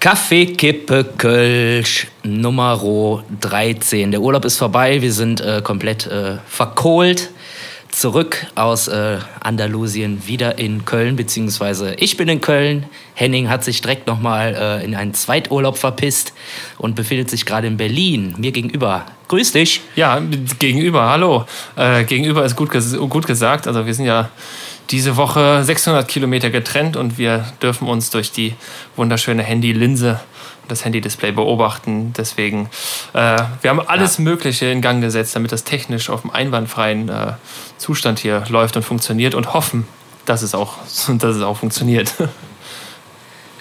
Kaffee, Kippe, Kölsch, Nummer 13. Der Urlaub ist vorbei, wir sind äh, komplett äh, verkohlt. Zurück aus äh, Andalusien, wieder in Köln, beziehungsweise ich bin in Köln. Henning hat sich direkt nochmal äh, in einen Zweiturlaub verpisst und befindet sich gerade in Berlin, mir gegenüber. Grüß dich. Ja, gegenüber, hallo. Äh, gegenüber ist gut, ges gut gesagt. Also wir sind ja diese Woche 600 Kilometer getrennt und wir dürfen uns durch die wunderschöne Handylinse das Handy-Display beobachten. Deswegen, äh, wir haben alles ja. Mögliche in Gang gesetzt, damit das technisch auf einem einwandfreien äh, Zustand hier läuft und funktioniert und hoffen, dass es auch, dass es auch funktioniert.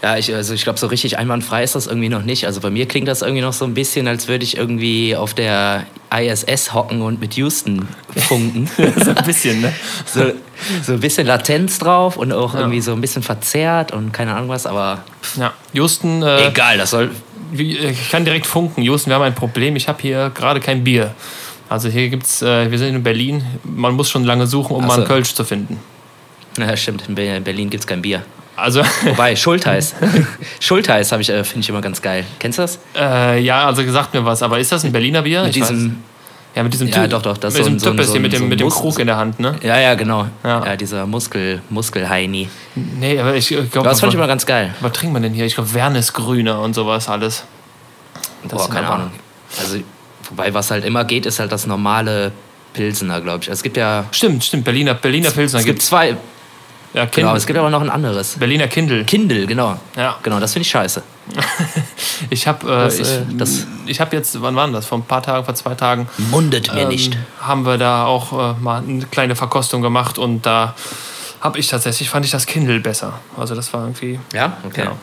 Ja, ich, also ich glaube, so richtig einwandfrei ist das irgendwie noch nicht. Also bei mir klingt das irgendwie noch so ein bisschen, als würde ich irgendwie auf der ISS hocken und mit Houston funken. so ein bisschen, ne? So, so ein bisschen Latenz drauf und auch ja. irgendwie so ein bisschen verzerrt und keine Ahnung was, aber. Ja, Houston. Äh, egal, das soll. Ich kann direkt funken. Houston, wir haben ein Problem. Ich habe hier gerade kein Bier. Also hier gibt's, äh, wir sind in Berlin. Man muss schon lange suchen, um so. mal einen Kölsch zu finden. Ja, stimmt. In Berlin gibt es kein Bier. Also Wobei, Schultheiß. Schultheiß ich, äh, finde ich immer ganz geil. Kennst du das? Äh, ja, also gesagt mir was. Aber ist das ein Berliner Bier? Mit ich diesem, weiß. ja, mit diesem ja, Typ, doch, doch, das mit so, diesem so, so, mit dem, so mit dem Krug in der Hand, ne? Ja, ja, genau. Ja, ja dieser Muskel, Muskelheini. Nee, aber ich glaube. Das fand ich immer ganz geil. Was trinkt man denn hier? Ich glaube, Wernesgrüne und sowas alles. Das Boah, keine Ahnung. Also, wobei, was halt immer geht, ist halt das normale Pilsener, glaube ich. Es gibt ja. Stimmt, stimmt. Berliner, Berliner Pilsener. Es gibt zwei. Ja, Kindle. Genau, es gibt aber noch ein anderes. Berliner Kindle. Kindle, genau. Ja. Genau, das finde ich scheiße. ich habe äh, ich, äh, ich hab jetzt, wann war das? Vor ein paar Tagen, vor zwei Tagen. Mundet mir ähm, nicht. Haben wir da auch äh, mal eine kleine Verkostung gemacht und da habe ich tatsächlich, fand ich das Kindle besser. Also das war irgendwie. Ja, okay. Genau.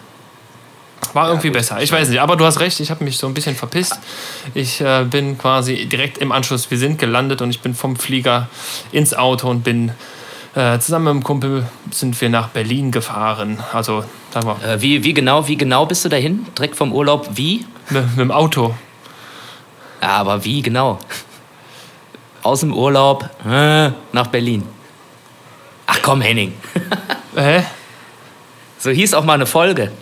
War irgendwie ja, besser. Ich weiß nicht, aber du hast recht, ich habe mich so ein bisschen verpisst. Ich äh, bin quasi direkt im Anschluss, wir sind gelandet und ich bin vom Flieger ins Auto und bin äh, zusammen mit einem Kumpel sind wir nach Berlin gefahren. Also, sagen wir. Äh, wie, wie, genau, wie genau bist du dahin? Direkt vom Urlaub? Wie? Mit, mit dem Auto. Ja, aber wie genau? Aus dem Urlaub äh, nach Berlin. Ach komm, Henning. Hä? So hieß auch mal eine Folge.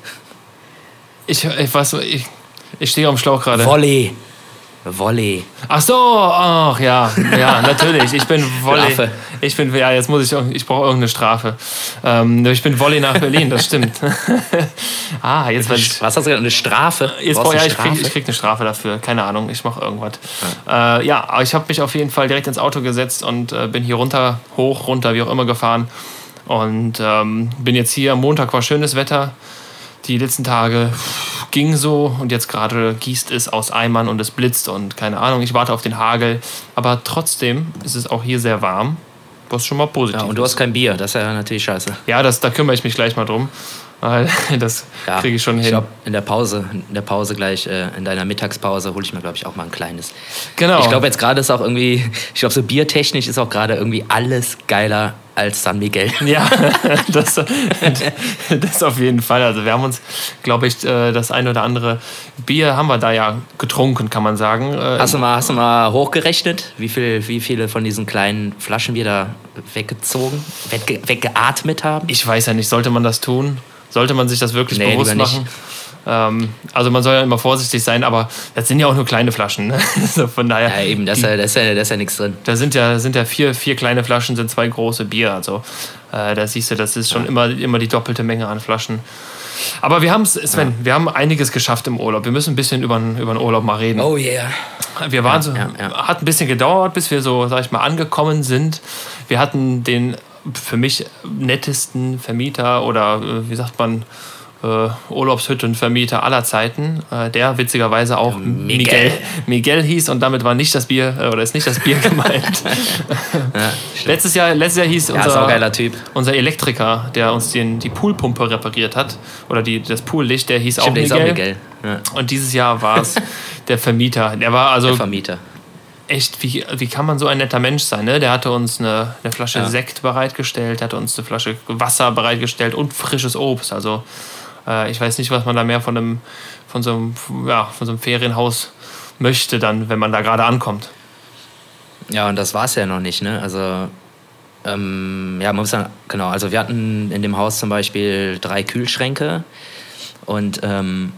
Ich, ich weiß, ich, ich stehe am Schlauch gerade. Volley. Volley. Ach so, ach ja, ja, natürlich. Ich bin Volley. Strafe. Ich bin, ja, jetzt muss ich, ich brauche irgendeine Strafe. Ähm, ich bin Volley nach Berlin, das stimmt. ah, jetzt weiß ich. Was hast du gesagt? Eine Strafe? Jetzt brauch, ja, ich krieg, ich krieg eine Strafe dafür. Keine Ahnung, ich mache irgendwas. Ja, äh, ja aber ich habe mich auf jeden Fall direkt ins Auto gesetzt und äh, bin hier runter, hoch, runter, wie auch immer gefahren. Und ähm, bin jetzt hier. Am Montag war schönes Wetter. Die letzten Tage ging so und jetzt gerade gießt es aus Eimern und es blitzt und keine Ahnung, ich warte auf den Hagel. Aber trotzdem ist es auch hier sehr warm, was schon mal positiv Ja, und du hast kein Bier, das ist ja natürlich scheiße. Ja, das, da kümmere ich mich gleich mal drum. Das ja, kriege ich schon hin. Ich glaube, in der Pause, in der Pause gleich, äh, in deiner Mittagspause hole ich mir, glaube ich, auch mal ein kleines. Genau. Ich glaube, jetzt gerade ist auch irgendwie, ich glaube, so biertechnisch ist auch gerade irgendwie alles geiler als San Miguel. Ja, das, das auf jeden Fall. Also wir haben uns, glaube ich, äh, das ein oder andere Bier haben wir da ja getrunken, kann man sagen. Äh, hast du mal, hast du mal hochgerechnet, wie, viel, wie viele von diesen kleinen Flaschen wir da weggezogen, wegge, weggeatmet haben? Ich weiß ja nicht, sollte man das tun? Sollte man sich das wirklich nee, bewusst machen? Nicht. Ähm, also man soll ja immer vorsichtig sein, aber das sind ja auch nur kleine Flaschen. Ne? also von daher. Ja, eben, da ist ja, das ja, da ist ja nichts drin. Da sind ja, sind ja vier, vier kleine Flaschen, sind zwei große Bier. Also äh, da siehst du, das ist schon ja. immer, immer die doppelte Menge an Flaschen. Aber wir haben Sven, ja. wir haben einiges geschafft im Urlaub. Wir müssen ein bisschen über, über den Urlaub mal reden. Oh yeah. Wir waren so, hat ein bisschen gedauert, bis wir so, sag ich mal, angekommen sind. Wir hatten den für mich nettesten Vermieter oder äh, wie sagt man, äh, Urlaubshüttenvermieter aller Zeiten, äh, der witzigerweise auch Miguel. Miguel. Miguel hieß und damit war nicht das Bier äh, oder ist nicht das Bier gemeint. ja, letztes, Jahr, letztes Jahr hieß unser, unser Elektriker, der uns den, die Poolpumpe repariert hat oder die, das Poollicht, der hieß Stimmt, auch Miguel. Auch Miguel. Ja. Und dieses Jahr war es der Vermieter. Der war also der Vermieter echt, wie, wie kann man so ein netter Mensch sein? Ne? Der hatte uns eine, eine Flasche ja. Sekt bereitgestellt, hatte uns eine Flasche Wasser bereitgestellt und frisches Obst. Also äh, ich weiß nicht, was man da mehr von einem, von so einem, ja, von so einem Ferienhaus möchte, dann, wenn man da gerade ankommt. Ja, und das war es ja noch nicht, ne? Also, ähm, ja, man muss sagen, genau, also wir hatten in dem Haus zum Beispiel drei Kühlschränke und ähm,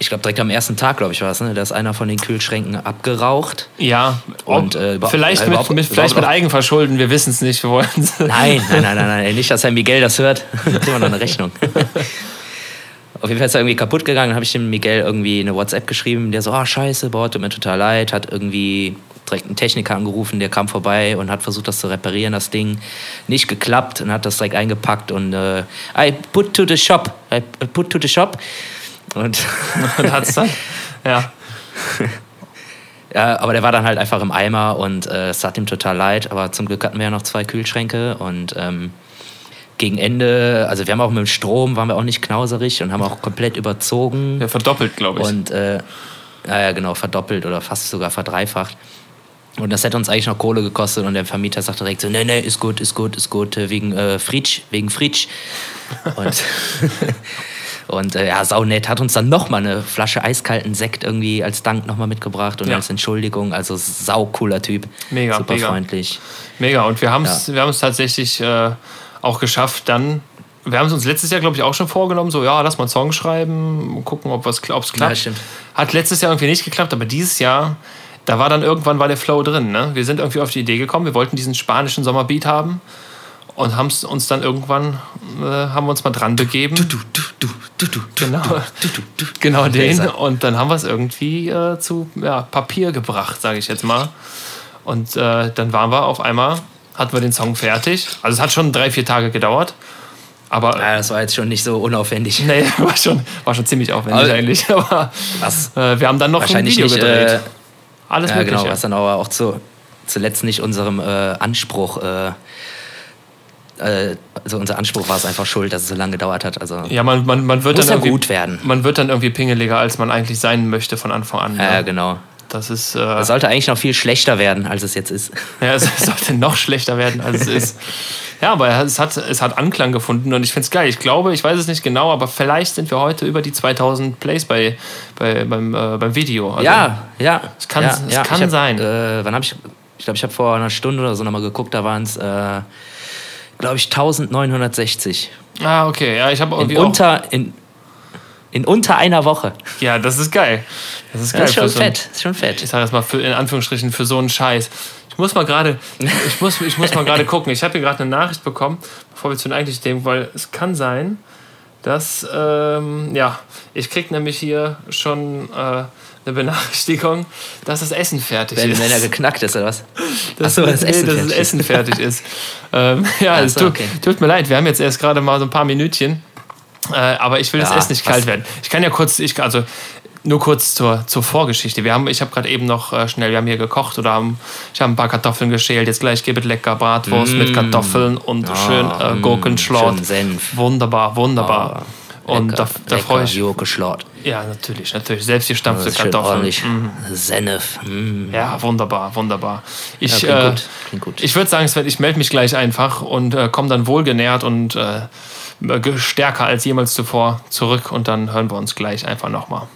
ich glaube, direkt am ersten Tag, glaube ich, war es, ne? Da ist einer von den Kühlschränken abgeraucht. Ja, und äh, vielleicht, äh, mit, mit, vielleicht mit Eigenverschulden, wir wissen es nicht, wir wollen es. Nein, nein, nein, nein, nein, nicht, dass Herr Miguel das hört. Dann kriegen wir noch eine Rechnung. Auf jeden Fall ist er irgendwie kaputt gegangen. Dann habe ich dem Miguel irgendwie eine WhatsApp geschrieben, der so, ah, oh, scheiße, boah, tut mir total leid. Hat irgendwie direkt einen Techniker angerufen, der kam vorbei und hat versucht, das zu reparieren, das Ding. Nicht geklappt und hat das direkt eingepackt und äh, I put to the shop. I put to the shop. Und, und hat's dann? Ja. Ja, aber der war dann halt einfach im Eimer und äh, es tat ihm total leid. Aber zum Glück hatten wir ja noch zwei Kühlschränke und ähm, gegen Ende, also wir haben auch mit dem Strom, waren wir auch nicht knauserig und haben auch komplett überzogen. Ja, verdoppelt, glaube ich. Und äh, ja, genau, verdoppelt oder fast sogar verdreifacht. Und das hätte uns eigentlich noch Kohle gekostet und der Vermieter sagt direkt so, nee, nee, ist gut, ist gut, ist gut, äh, wegen äh, Fritsch, wegen Fritsch. Und, und äh, ja, saunett, hat uns dann nochmal eine Flasche eiskalten Sekt irgendwie als Dank nochmal mitgebracht und ja. als Entschuldigung. Also sau cooler Typ. Mega, super mega. freundlich. Mega, und wir haben es ja. tatsächlich äh, auch geschafft, dann wir haben es uns letztes Jahr, glaube ich, auch schon vorgenommen, so, ja, lass mal einen Song schreiben, gucken, ob es klappt. Ja, Hat letztes Jahr irgendwie nicht geklappt, aber dieses Jahr da war dann irgendwann war der Flow drin. Ne? Wir sind irgendwie auf die Idee gekommen, wir wollten diesen spanischen Sommerbeat haben und haben uns dann irgendwann äh, haben wir uns mal dran begeben. Du, du, du, du, du, genau, du, du, du. genau den. Und dann haben wir es irgendwie äh, zu ja, Papier gebracht, sage ich jetzt mal. Und äh, dann waren wir auf einmal, hatten wir den Song fertig. Also es hat schon drei, vier Tage gedauert. Aber, ja, das war jetzt schon nicht so unaufwendig. Nee, war schon, war schon ziemlich aufwendig aber, eigentlich. Aber was? Äh, wir haben dann noch ein Video nicht, gedreht. Äh, alles ja, Mögliche. genau, was dann aber auch zu, zuletzt nicht unserem äh, Anspruch äh, äh, also unser Anspruch war es einfach schuld, dass es so lange gedauert hat. Also ja, man, man, man wird muss dann ja gut werden. Man wird dann irgendwie pingeliger, als man eigentlich sein möchte von Anfang an. Ja, ja genau. Das ist. Äh, das sollte eigentlich noch viel schlechter werden, als es jetzt ist. Ja, es sollte noch schlechter werden, als es ist. Ja, aber es hat, es hat Anklang gefunden und ich finde es geil. Ich glaube, ich weiß es nicht genau, aber vielleicht sind wir heute über die 2000 Plays bei, bei, beim, äh, beim Video. Also, ja, ja. Es kann, ja, es ja. kann hab, sein. Äh, wann habe ich. Ich glaube, ich habe vor einer Stunde oder so nochmal geguckt, da waren es, äh, glaube ich, 1960. Ah, okay. Ja, ich habe irgendwie. In unter, in, in unter einer Woche. Ja, das ist geil. Das ist geil. Das ist schon so fett. Ein, ist schon fett. Ich sage das mal für, in Anführungsstrichen für so einen Scheiß. Ich muss mal gerade, ich muss, ich muss mal gerade gucken. Ich habe hier gerade eine Nachricht bekommen, bevor wir zu den eigentlichen Themen, weil es kann sein, dass, ähm, ja, ich krieg nämlich hier schon äh, eine Benachrichtigung, dass das Essen fertig wenn, ist. Wenn er geknackt ist, oder was? Dass, Achso, das, Essen, nee, dass das Essen fertig ist. ähm, ja, es tut, okay. tut, mir leid, wir haben jetzt erst gerade mal so ein paar Minütchen. Äh, aber ich will ja, das Essen nicht kalt werden. Ich kann ja kurz, ich, also nur kurz zur, zur Vorgeschichte. Wir haben, ich habe gerade eben noch äh, schnell, wir haben hier gekocht oder haben, ich habe ein paar Kartoffeln geschält. Jetzt gleich gibt es lecker Bratwurst mm. mit Kartoffeln und oh, schön äh, mm, Gurkenschlot. Schön Senf. Wunderbar, wunderbar. Oh, und lecker, da, da freue ich Gurkenschlot. Ja, natürlich, natürlich. Selbst gestampfte Kartoffeln. Mm. Senf. Mm. Ja, wunderbar, wunderbar. Ich, ja, klingt äh, gut. Klingt gut. Ich würde sagen, ich melde mich gleich einfach und äh, komme dann wohlgenährt und äh, stärker als jemals zuvor zurück und dann hören wir uns gleich einfach nochmal.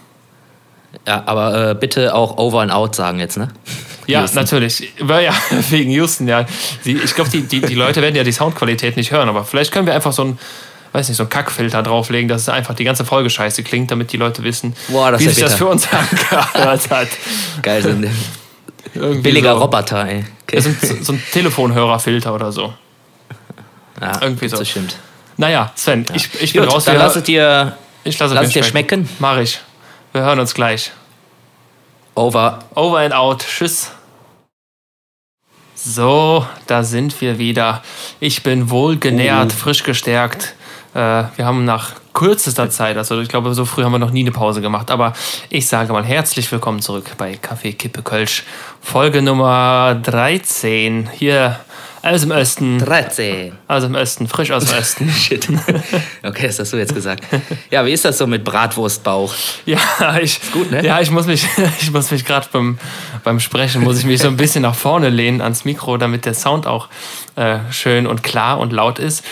Ja, aber äh, bitte auch Over and Out sagen jetzt, ne? Ja, Houston. natürlich. Ja, wegen Houston, ja. Ich glaube, die, die, die Leute werden ja die Soundqualität nicht hören, aber vielleicht können wir einfach so ein, weiß nicht, so einen Kackfilter drauflegen, dass es einfach die ganze Folge scheiße klingt, damit die Leute wissen, Boah, wie sich bitter. das für uns angehört hat. Geil, so ein billiger so, Roboter, ey. Okay. So, ein, so ein Telefonhörerfilter oder so. Ja, irgendwie so. Das stimmt. Naja, Sven, ja. ich, ich bin Gut, raus. Dann lasst dir, ich lasse lass dir schmecken. Mach ich. Wir hören uns gleich. Over. Over and out. Tschüss. So, da sind wir wieder. Ich bin wohl genährt, uh. frisch gestärkt. Äh, wir haben nach kürzester Zeit, also ich glaube, so früh haben wir noch nie eine Pause gemacht. Aber ich sage mal herzlich willkommen zurück bei Kaffee Kippe Kölsch. Folge Nummer 13. Hier aus dem Osten. 13. Aus dem Osten, frisch aus dem Osten. Shit. Okay, das hast du jetzt gesagt. Ja, wie ist das so mit Bratwurstbauch? Ja, ich, ist gut, ne? Ja, ich muss mich, ich muss mich gerade beim, beim Sprechen, muss ich mich so ein bisschen nach vorne lehnen ans Mikro, damit der Sound auch äh, schön und klar und laut ist.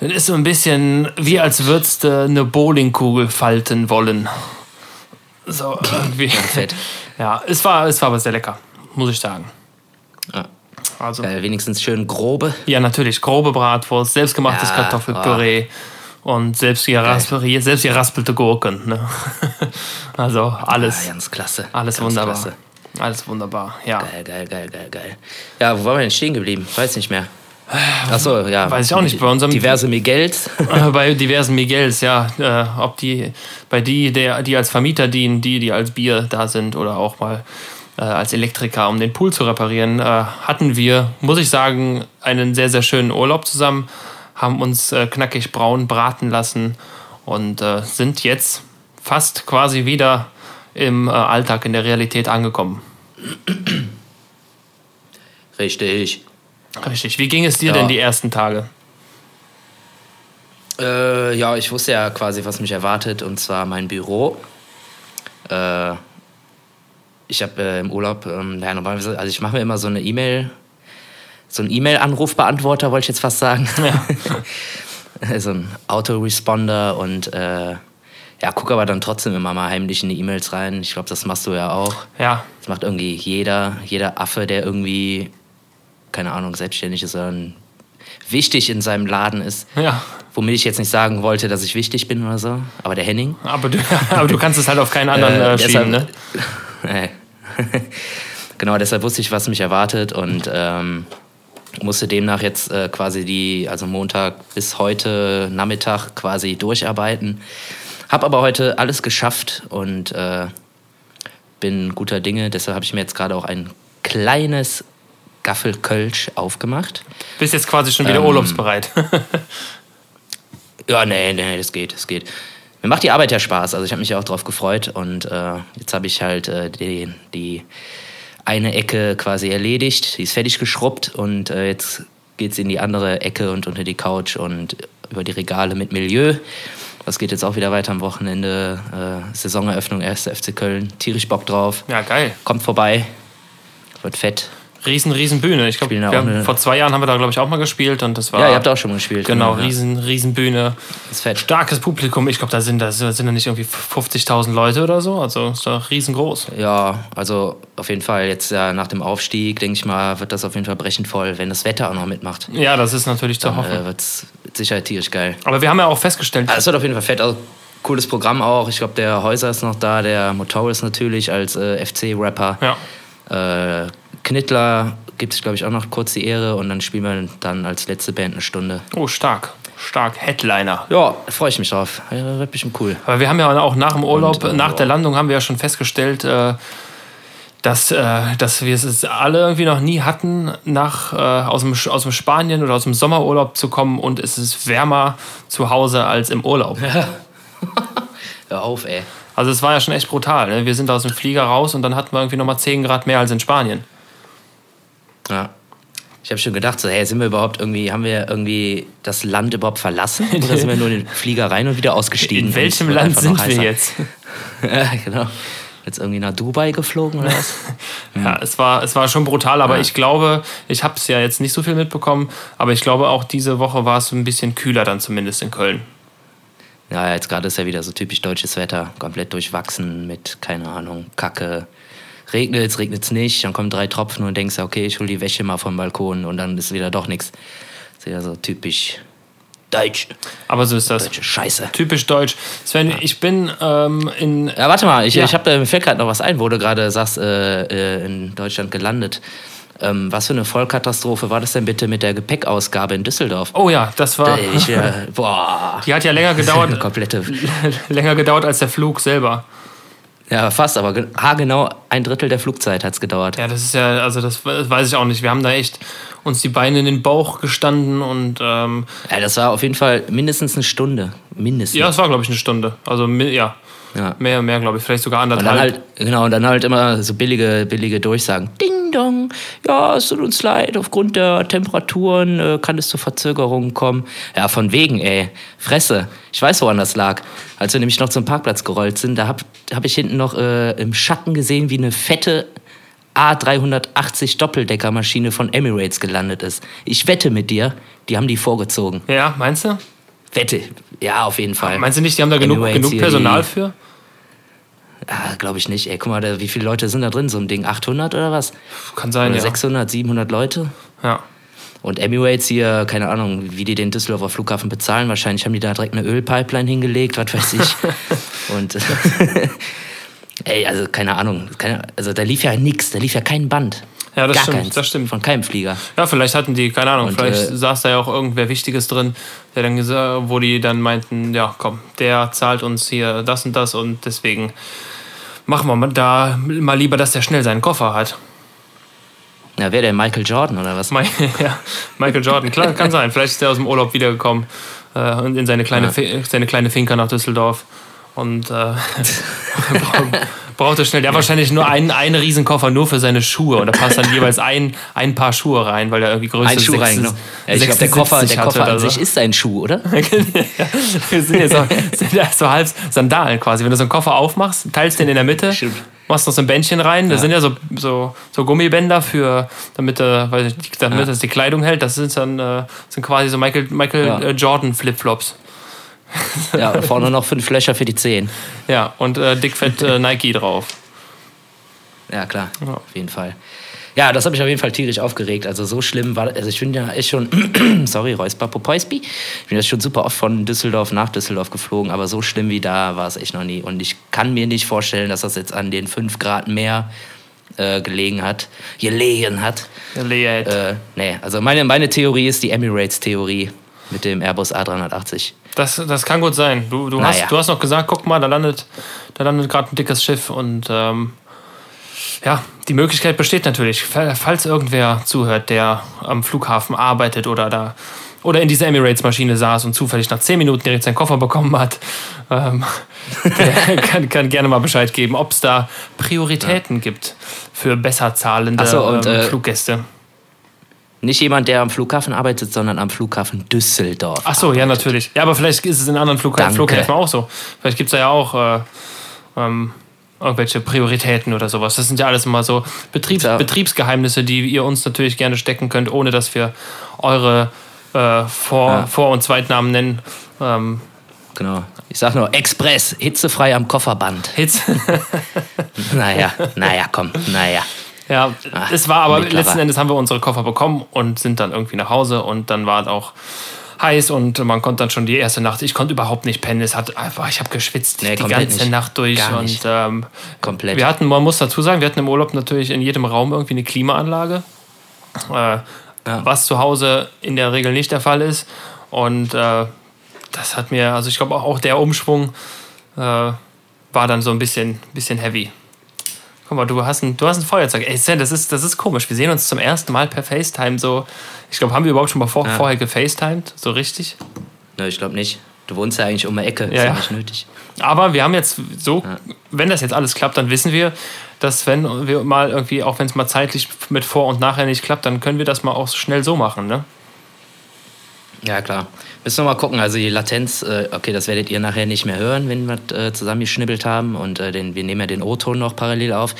Das ist so ein bisschen wie als würdest du eine Bowlingkugel falten wollen. So irgendwie. Ja, fett. Ja, es war, es war aber sehr lecker, muss ich sagen. Ja. Also. Äh, wenigstens schön grobe. Ja, natürlich. Grobe Bratwurst, selbstgemachtes ja, Kartoffelpüree. Und selbst geraspelte, selbst geraspelte Gurken. Ne? also alles. Ja, ganz klasse. Alles ganz wunderbar. Klasse. Alles wunderbar, ja. Geil, geil, geil, geil, geil. Ja, wo waren wir denn stehen geblieben? Weiß nicht mehr. Achso, ja. Weiß ich auch nicht. Bei unserem diverse Miguels. bei diversen Miguels, ja. Ob die, bei die, der, die als Vermieter dienen, die, die als Bier da sind oder auch mal äh, als Elektriker, um den Pool zu reparieren, äh, hatten wir, muss ich sagen, einen sehr, sehr schönen Urlaub zusammen, haben uns äh, knackig braun braten lassen und äh, sind jetzt fast quasi wieder im äh, Alltag, in der Realität angekommen. Richtig. Richtig. Wie ging es dir ja. denn die ersten Tage? Äh, ja, ich wusste ja quasi, was mich erwartet, und zwar mein Büro. Äh, ich habe äh, im Urlaub, ähm, ja, normalerweise, also ich mache mir immer so eine E-Mail, so einen E-Mail-Anrufbeantworter, wollte ich jetzt fast sagen. Ja. so ein Autoresponder und äh, ja, guck aber dann trotzdem immer mal heimlich in die E-Mails rein. Ich glaube, das machst du ja auch. Ja. Das macht irgendwie jeder, jeder Affe, der irgendwie keine Ahnung, selbstständig ist, sondern wichtig in seinem Laden ist. Ja. Womit ich jetzt nicht sagen wollte, dass ich wichtig bin oder so, aber der Henning. Aber du, aber du kannst es halt auf keinen anderen äh, schieben, ne? genau, deshalb wusste ich, was mich erwartet und ähm, musste demnach jetzt äh, quasi die, also Montag bis heute Nachmittag quasi durcharbeiten. Hab aber heute alles geschafft und äh, bin guter Dinge. Deshalb habe ich mir jetzt gerade auch ein kleines Gaffelkölsch aufgemacht. Bist jetzt quasi schon wieder ähm, urlaubsbereit. ja, nee, nee, das geht, das geht. Mir macht die Arbeit ja Spaß, also ich habe mich ja auch drauf gefreut und äh, jetzt habe ich halt äh, die, die eine Ecke quasi erledigt, die ist fertig geschrubbt und äh, jetzt geht es in die andere Ecke und unter die Couch und über die Regale mit Milieu. Das geht jetzt auch wieder weiter am Wochenende. Äh, Saisoneröffnung 1. FC Köln. Tierisch Bock drauf. Ja, geil. Kommt vorbei. Wird fett. Riesen, riesen Bühne. Ich glaube, vor zwei Jahren haben wir da, glaube ich, auch mal gespielt und das war. Ja, ihr habt auch schon mal gespielt. Genau, ja. riesen, riesen Bühne. Ist fett. Starkes Publikum. Ich glaube, da sind da sind da nicht irgendwie 50.000 Leute oder so. Also ist doch riesengroß. Ja, also auf jeden Fall jetzt ja nach dem Aufstieg, denke ich mal, wird das auf jeden Fall brechend voll, wenn das Wetter auch noch mitmacht. Ja, das ist natürlich zu hoffen. Äh, wird es sicher tierisch geil. Aber wir haben ja auch festgestellt. Also, es wird auf jeden Fall fett. Also, cooles Programm auch. Ich glaube, der Häuser ist noch da, der Motoris natürlich als äh, FC-Rapper. Ja. Äh, Knittler gibt es, glaube ich, auch noch kurz die Ehre und dann spielen wir dann als letzte Band eine Stunde. Oh, stark. Stark. Headliner. Ja, freue ich mich drauf. Ja, wird bestimmt cool. Aber wir haben ja auch nach dem Urlaub, und, äh, nach der Landung haben wir ja schon festgestellt, äh, dass, äh, dass wir es alle irgendwie noch nie hatten, nach, äh, aus, dem, aus dem Spanien oder aus dem Sommerurlaub zu kommen und es ist wärmer zu Hause als im Urlaub. Ja. Hör auf, ey. Also es war ja schon echt brutal. Ne? Wir sind aus dem Flieger raus und dann hatten wir irgendwie nochmal 10 Grad mehr als in Spanien. Ja. Ich habe schon gedacht, so, hey, sind wir überhaupt irgendwie, haben wir irgendwie das Land überhaupt verlassen? Oder sind wir nur in den Flieger rein und wieder ausgestiegen? In welchem Land sind wir jetzt? ja, genau. Jetzt irgendwie nach Dubai geflogen oder was? ja, es war, es war schon brutal, aber ja. ich glaube, ich habe es ja jetzt nicht so viel mitbekommen, aber ich glaube auch diese Woche war es ein bisschen kühler dann zumindest in Köln. Ja, jetzt gerade ist ja wieder so typisch deutsches Wetter, komplett durchwachsen mit, keine Ahnung, Kacke, regnet es, regnet es nicht, dann kommen drei Tropfen und denkst, okay, ich hole die Wäsche mal vom Balkon und dann ist wieder doch nichts. Das ist ja so typisch deutsch. Aber so ist das. Deutsche Scheiße. Typisch deutsch. Sven, ja. ich bin ähm, in. Ja, warte mal, ich, ja. ich hab, mir fällt gerade noch was ein, wo du gerade sagst, äh, äh, in Deutschland gelandet. Ähm, was für eine Vollkatastrophe war das denn bitte mit der Gepäckausgabe in Düsseldorf? Oh ja, das war. Ich, äh, boah. Die hat ja länger gedauert. komplette. länger gedauert als der Flug selber. Ja, fast, aber haargenau ein Drittel der Flugzeit hat es gedauert. Ja, das ist ja, also das weiß ich auch nicht. Wir haben da echt uns die Beine in den Bauch gestanden und. Ähm, ja, das war auf jeden Fall mindestens eine Stunde. Mindestens. Ja, es war, glaube ich, eine Stunde. Also, ja. ja. Mehr, mehr, glaube ich. Vielleicht sogar anderthalb. Und dann halt, genau, und dann halt immer so billige, billige Durchsagen. Ding! Dong, ja, es tut uns leid, aufgrund der Temperaturen äh, kann es zu Verzögerungen kommen. Ja, von wegen, ey, Fresse. Ich weiß, woran das lag. Als wir nämlich noch zum Parkplatz gerollt sind, da habe hab ich hinten noch äh, im Schatten gesehen, wie eine fette A380 Doppeldeckermaschine von Emirates gelandet ist. Ich wette mit dir, die haben die vorgezogen. Ja, meinst du? Wette, ja, auf jeden Fall. Meinst du nicht, die haben da genug, genug Personal für? Ah, glaube ich nicht. Ey, guck mal, wie viele Leute sind da drin? So ein Ding 800 oder was? Kann sein, oder ja. 600, 700 Leute? Ja. Und Emirates hier, keine Ahnung, wie die den Düsseldorfer Flughafen bezahlen. Wahrscheinlich haben die da direkt eine Ölpipeline hingelegt, was weiß ich. und ey, also keine Ahnung. Keine, also da lief ja nichts, da lief ja kein Band. Ja, das Gar stimmt, keins, das stimmt. Von keinem Flieger. Ja, vielleicht hatten die, keine Ahnung, und, vielleicht äh, saß da ja auch irgendwer Wichtiges drin, der dann gesagt, wo die dann meinten, ja, komm, der zahlt uns hier das und das und deswegen machen wir da mal lieber, dass der schnell seinen Koffer hat. Ja, wer der Michael Jordan oder was? ja, Michael Jordan, klar, kann sein. Vielleicht ist er aus dem Urlaub wiedergekommen äh, und in seine kleine, ja. seine kleine Finca nach Düsseldorf und äh, braucht er schnell. Der hat wahrscheinlich nur einen, einen Riesenkoffer nur für seine Schuhe und da passt dann jeweils ein, ein Paar Schuhe rein, weil er irgendwie größer ist. Ein Schuh rein, genau. Ja, ich glaube, der Koffer, der Koffer an so. sich ist ein Schuh, oder? ja, sind ja so, sind ja so halb Sandalen quasi. Wenn du so einen Koffer aufmachst, teilst den in der Mitte, Stimmt. machst noch so ein Bändchen rein. Ja. Das sind ja so, so, so Gummibänder für, damit, äh, weiß ich, damit ja. das die Kleidung hält. Das sind dann äh, sind quasi so Michael, Michael ja. Äh, Jordan Flipflops. Ja, vorne noch fünf Löcher für die Zehen. Ja, und äh, dickfett äh, Nike drauf. Ja, klar, ja. auf jeden Fall. Ja, das habe ich auf jeden Fall tierisch aufgeregt. Also so schlimm war, also ich bin ja echt schon, sorry, Räusper Popoisby, ich bin jetzt schon super oft von Düsseldorf nach Düsseldorf geflogen, aber so schlimm wie da war es echt noch nie. Und ich kann mir nicht vorstellen, dass das jetzt an den fünf Grad mehr äh, gelegen hat, gelegen hat. Gelegen. Äh, nee, also meine, meine Theorie ist die Emirates-Theorie mit dem Airbus A380. Das, das kann gut sein. Du, du, naja. hast, du hast noch gesagt, guck mal, da landet, da landet gerade ein dickes Schiff und ähm, ja, die Möglichkeit besteht natürlich, falls irgendwer zuhört, der am Flughafen arbeitet oder da oder in dieser Emirates-Maschine saß und zufällig nach 10 Minuten direkt seinen Koffer bekommen hat, ähm, der kann, kann, gerne mal Bescheid geben, ob es da Prioritäten ja. gibt für besser zahlende so, und, ähm, äh, Fluggäste. Nicht jemand, der am Flughafen arbeitet, sondern am Flughafen Düsseldorf. Ach so, arbeitet. ja, natürlich. Ja, aber vielleicht ist es in anderen Flugha Flughäfen auch so. Vielleicht gibt es da ja auch äh, ähm, irgendwelche Prioritäten oder sowas. Das sind ja alles immer so Betriebs ja. Betriebsgeheimnisse, die ihr uns natürlich gerne stecken könnt, ohne dass wir eure äh, Vor-, ja. Vor und Zweitnamen nennen. Ähm, genau. Ich sag nur Express, hitzefrei am Kofferband. Hitze. naja, naja, komm, naja. Ja, Ach, es war aber letzten Endes haben wir unsere Koffer bekommen und sind dann irgendwie nach Hause und dann war es auch heiß und man konnte dann schon die erste Nacht. Ich konnte überhaupt nicht pennen. Es hat einfach, ich habe geschwitzt nee, die ganze nicht. Nacht durch Gar und ähm, komplett. Wir hatten, man muss dazu sagen, wir hatten im Urlaub natürlich in jedem Raum irgendwie eine Klimaanlage, äh, ja. was zu Hause in der Regel nicht der Fall ist und äh, das hat mir, also ich glaube auch der Umschwung äh, war dann so ein bisschen, bisschen heavy. Guck mal, du hast ein, du hast ein Feuerzeug. Ey, Sven, das ist, das ist komisch. Wir sehen uns zum ersten Mal per FaceTime so. Ich glaube, haben wir überhaupt schon mal vor, ja. vorher gefacetimed? So richtig? Ne, ich glaube nicht. Du wohnst ja eigentlich um die Ecke. Ja, ist ja nicht nötig. Aber wir haben jetzt so, ja. wenn das jetzt alles klappt, dann wissen wir, dass wenn wir mal irgendwie, auch wenn es mal zeitlich mit Vor- und Nachher nicht klappt, dann können wir das mal auch schnell so machen, ne? Ja, klar. Müssen wir mal gucken. Also die Latenz, äh, okay, das werdet ihr nachher nicht mehr hören, wenn wir äh, zusammengeschnibbelt haben. Und äh, den, wir nehmen ja den O-Ton noch parallel auf.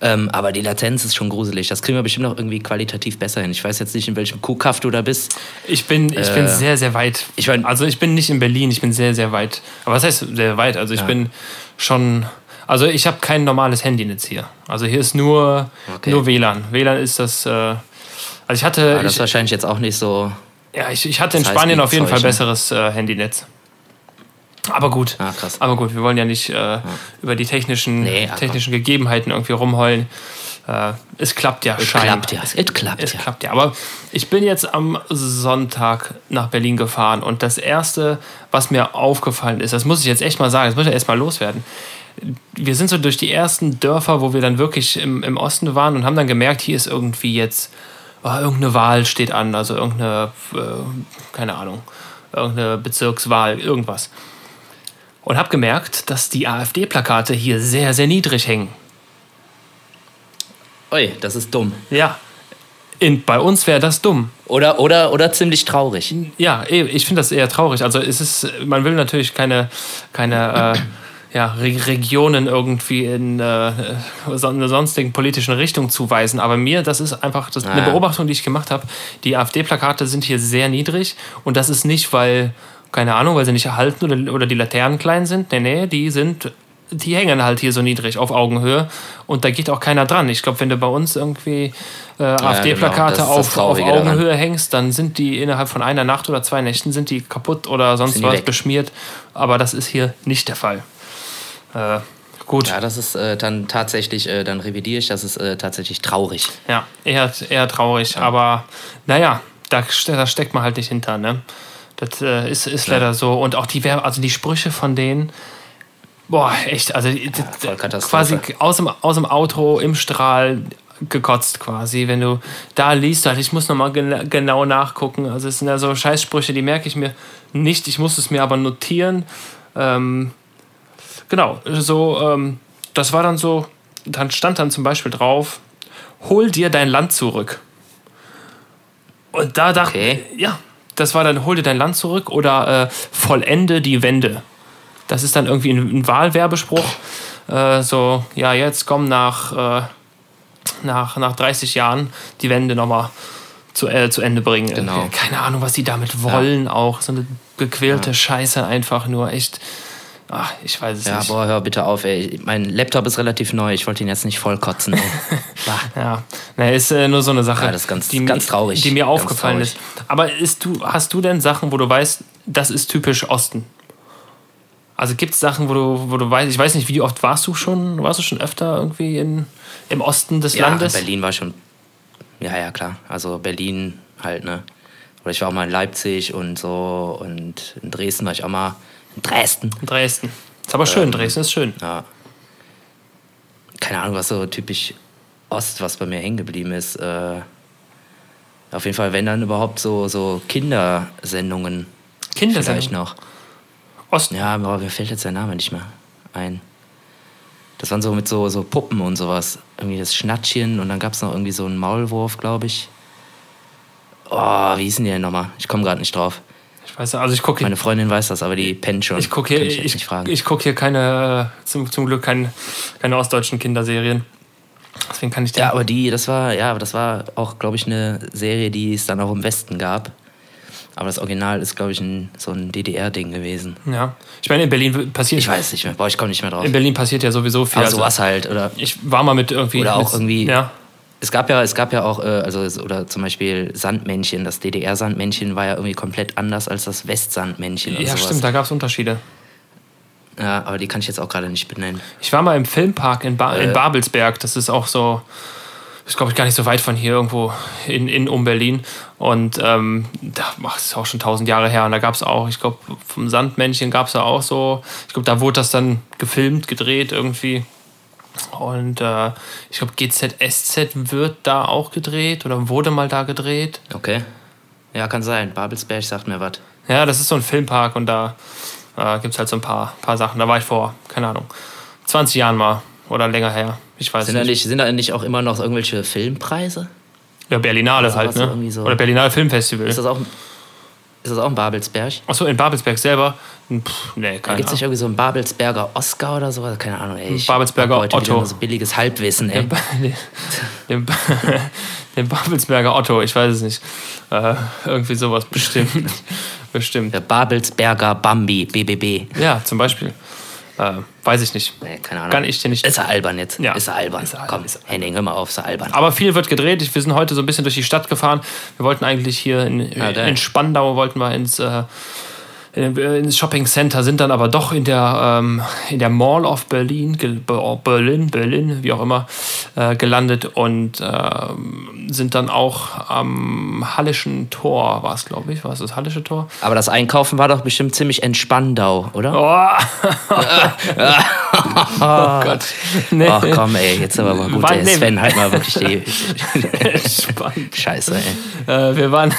Ähm, aber die Latenz ist schon gruselig. Das kriegen wir bestimmt noch irgendwie qualitativ besser hin. Ich weiß jetzt nicht, in welchem Kuhkaff du da bist. Ich bin, ich bin äh, sehr, sehr weit. Ich mein, also ich bin nicht in Berlin, ich bin sehr, sehr weit. Aber was heißt sehr weit? Also ich ja. bin schon. Also ich habe kein normales Handynetz hier. Also hier ist nur, okay. nur WLAN. WLAN ist das. Äh, also ich hatte. Ja, das ist wahrscheinlich jetzt auch nicht so ja, ich, ich hatte in Spanien auf jeden Fall besseres äh, Handynetz. Aber gut. Ah. Aber gut, wir wollen ja nicht äh, ja. über die technischen, nee, technischen Gegebenheiten irgendwie rumheulen. Äh, es klappt ja, es Klappt ja. Es, es klappt, es ja. klappt ja. Aber ich bin jetzt am Sonntag nach Berlin gefahren und das Erste, was mir aufgefallen ist, das muss ich jetzt echt mal sagen, das muss ich erst mal loswerden. Wir sind so durch die ersten Dörfer, wo wir dann wirklich im, im Osten waren und haben dann gemerkt, hier ist irgendwie jetzt oh, irgendeine Wahl steht an, also irgendeine, äh, keine Ahnung, irgendeine Bezirkswahl, irgendwas. Und habe gemerkt, dass die AfD-Plakate hier sehr, sehr niedrig hängen. Ui, das ist dumm. Ja. In, bei uns wäre das dumm. Oder, oder, oder ziemlich traurig. Ja, eh, ich finde das eher traurig. Also es ist, man will natürlich keine, keine äh, ja, Regionen irgendwie in äh, so einer sonstigen politischen Richtung zuweisen. Aber mir, das ist einfach das, eine Beobachtung, die ich gemacht habe. Die AfD-Plakate sind hier sehr niedrig und das ist nicht, weil, keine Ahnung, weil sie nicht erhalten oder, oder die Laternen klein sind. Nee, nee, die sind die hängen halt hier so niedrig auf Augenhöhe und da geht auch keiner dran. Ich glaube, wenn du bei uns irgendwie äh, AfD-Plakate genau. auf, auf Augenhöhe daran. hängst, dann sind die innerhalb von einer Nacht oder zwei Nächten sind die kaputt oder sonst was beschmiert. Aber das ist hier nicht der Fall. Äh, gut. Ja, das ist äh, dann tatsächlich, äh, dann revidiere ich, das ist äh, tatsächlich traurig. Ja, eher, eher traurig. Ja. Aber naja, da, da steckt man halt nicht hinter, ne? Das äh, ist, ist leider so. Und auch die Werbe, also die Sprüche von denen, boah, echt, also ja, quasi aus dem, aus dem Auto im Strahl gekotzt quasi, wenn du da liest, halt, ich muss nochmal gen genau nachgucken. Also es sind ja so Scheißsprüche, die merke ich mir nicht, ich muss es mir aber notieren. Ähm, genau, so, ähm, das war dann so, dann stand dann zum Beispiel drauf, hol dir dein Land zurück. Und da dachte okay. ich, ja, das war dann, hol dir dein Land zurück oder äh, vollende die Wende. Das ist dann irgendwie ein, ein Wahlwerbespruch. Äh, so, ja, jetzt komm nach, äh, nach, nach 30 Jahren die Wende nochmal zu, äh, zu Ende bringen. Genau. Keine Ahnung, was sie damit wollen ja. auch. So eine gequälte ja. Scheiße einfach nur. Echt Ach, ich weiß es ja, nicht. Ja, boah, hör bitte auf, ey. Mein Laptop ist relativ neu, ich wollte ihn jetzt nicht voll kotzen, ey. ja, naja, ist äh, nur so eine Sache, ja, das ist ganz, die, ganz traurig. die mir aufgefallen ist. Aber ist du, hast du denn Sachen, wo du weißt, das ist typisch Osten? Also gibt es Sachen, wo du, wo du weißt, ich weiß nicht, wie oft warst du schon, warst du schon öfter irgendwie in, im Osten des ja, Landes? Berlin war schon, ja, ja, klar. Also Berlin halt, ne. Oder ich war auch mal in Leipzig und so und in Dresden war ich auch mal Dresden. Dresden. Ist aber schön, ähm, Dresden ist schön. Ja. Keine Ahnung, was so typisch Ost, was bei mir hängen geblieben ist. Äh, auf jeden Fall, wenn dann überhaupt so, so Kindersendungen. Kindersendungen? Vielleicht noch. Ost? Ja, aber mir fällt jetzt der Name nicht mehr ein. Das waren so mit so, so Puppen und sowas. Irgendwie das Schnattchen und dann gab es noch irgendwie so einen Maulwurf, glaube ich. Oh, wie hießen die denn nochmal? Ich komme gerade nicht drauf. Ich weiß, also ich gucke. Meine Freundin weiß das, aber die pennt schon. Ich gucke hier, ich, ich, ich guck hier keine, zum, zum Glück keine, keine ostdeutschen Kinderserien. Deswegen kann ich Ja, aber die, das war, ja, das war auch, glaube ich, eine Serie, die es dann auch im Westen gab. Aber das Original ist, glaube ich, ein, so ein DDR-Ding gewesen. Ja. Ich meine, in Berlin passiert. Ich weiß nicht mehr. Boah, ich komme nicht mehr drauf. In Berlin passiert ja sowieso viel. Aber also, sowas halt, oder? Ich war mal mit irgendwie. Oder auch mit, irgendwie. Ja es gab ja, es gab ja auch, äh, also oder zum Beispiel Sandmännchen. Das DDR-Sandmännchen war ja irgendwie komplett anders als das Westsandmännchen. Ja, sowas. stimmt, da gab es Unterschiede. Ja, aber die kann ich jetzt auch gerade nicht benennen. Ich war mal im Filmpark in, ba äh, in Babelsberg. Das ist auch so, ist glaube ich gar nicht so weit von hier irgendwo in, in um Berlin. Und ähm, das ist auch schon tausend Jahre her. Und da gab es auch, ich glaube, vom Sandmännchen gab es ja auch so, ich glaube, da wurde das dann gefilmt, gedreht irgendwie. Und äh, ich glaube, GZSZ wird da auch gedreht oder wurde mal da gedreht. Okay. Ja, kann sein. Babelsberg sagt mir was. Ja, das ist so ein Filmpark und da äh, gibt es halt so ein paar, paar Sachen. Da war ich vor, keine Ahnung, 20 Jahren mal oder länger her. Ich weiß sind nicht. Da nicht. Sind da nicht auch immer noch irgendwelche Filmpreise? Ja, Berlinale halt, ne? So oder Berlinale Filmfestival. Ist das auch ist das auch ein Babelsberg? Achso, in Babelsberg selber? Pff, nee, keine Gibt es nicht irgendwie so einen Babelsberger Oscar oder sowas? Keine Ahnung, ey. Ich Babelsberger heute Otto. so billiges Halbwissen, ey. Den, den, den, Babelsberger Otto, ich weiß es nicht. Äh, irgendwie sowas bestimmt. bestimmt. Der Babelsberger Bambi, BBB. Ja, zum Beispiel. Äh, weiß ich nicht. Nee, keine Ahnung. Kann ich dir nicht. Ist er albern jetzt? Ja. Ist er albern? Ist er albern. Komm, ist Henning, hör mal auf, ist er albern. Aber viel wird gedreht. Wir sind heute so ein bisschen durch die Stadt gefahren. Wir wollten eigentlich hier in, in Spandau, wollten wir ins äh, ins Shopping Center, sind dann aber doch in der, ähm, in der Mall of Berlin, Berlin, Berlin, wie auch immer, äh, gelandet und äh, sind dann auch am Hallischen Tor, war es, glaube ich, war es das Hallische Tor? Aber das Einkaufen war doch bestimmt ziemlich entspannendau, oder? Oh, oh Gott. Nee. Ach komm, ey, jetzt aber mal gut, war, ey, Sven, halt mal wirklich die Scheiße, ey. Äh, wir waren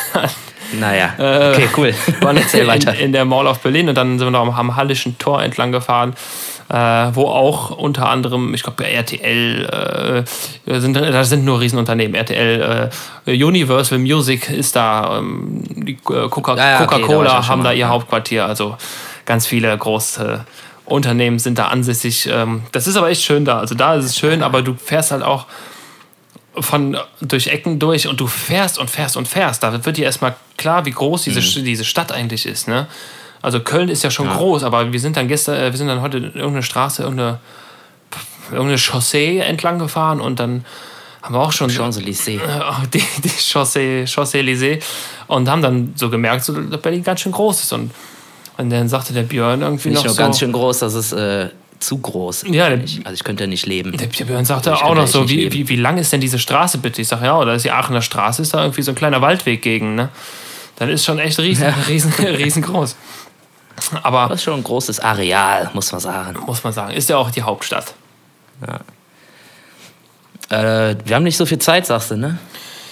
naja, äh, okay, cool. waren Erzähl weiter. In, in, der Mall of Berlin und dann sind wir noch am Hallischen Tor entlang gefahren, äh, wo auch unter anderem, ich glaube, RTL, äh, sind, das sind nur Riesenunternehmen, RTL, äh, Universal Music ist da, ähm, äh, Coca-Cola ja, okay, da haben da ihr Hauptquartier, also ganz viele große Unternehmen sind da ansässig. Ähm, das ist aber echt schön da, also da ist es schön, aber du fährst halt auch von durch Ecken durch und du fährst und fährst und fährst. Da wird dir erstmal klar, wie groß diese, mhm. diese Stadt eigentlich ist. Ne? Also Köln ist ja schon ja. groß, aber wir sind dann gestern, äh, wir sind dann heute in irgendeine Straße, irgendeine, irgendeine Chaussee entlang gefahren und dann haben wir auch schon. Champs-Élysées. Äh, die, die Chaussee, Chaussee-Élysées. Und haben dann so gemerkt, so, dass Berlin ganz schön groß ist. Und, und dann sagte der Björn irgendwie Nicht noch. nur so, ganz schön groß, das ist. Äh zu groß. Ja, der, also ich könnte ja nicht leben. Der Björn sagte auch noch so, wie, wie, wie lang ist denn diese Straße bitte? Ich sage, ja, oder ist die Aachener Straße, ist da irgendwie so ein kleiner Waldweg gegen, ne? Dann ist schon echt riesen, ja. riesen, riesengroß. Aber das ist schon ein großes Areal, muss man sagen. Muss man sagen. Ist ja auch die Hauptstadt. Ja. Äh, wir haben nicht so viel Zeit, sagst du, ne?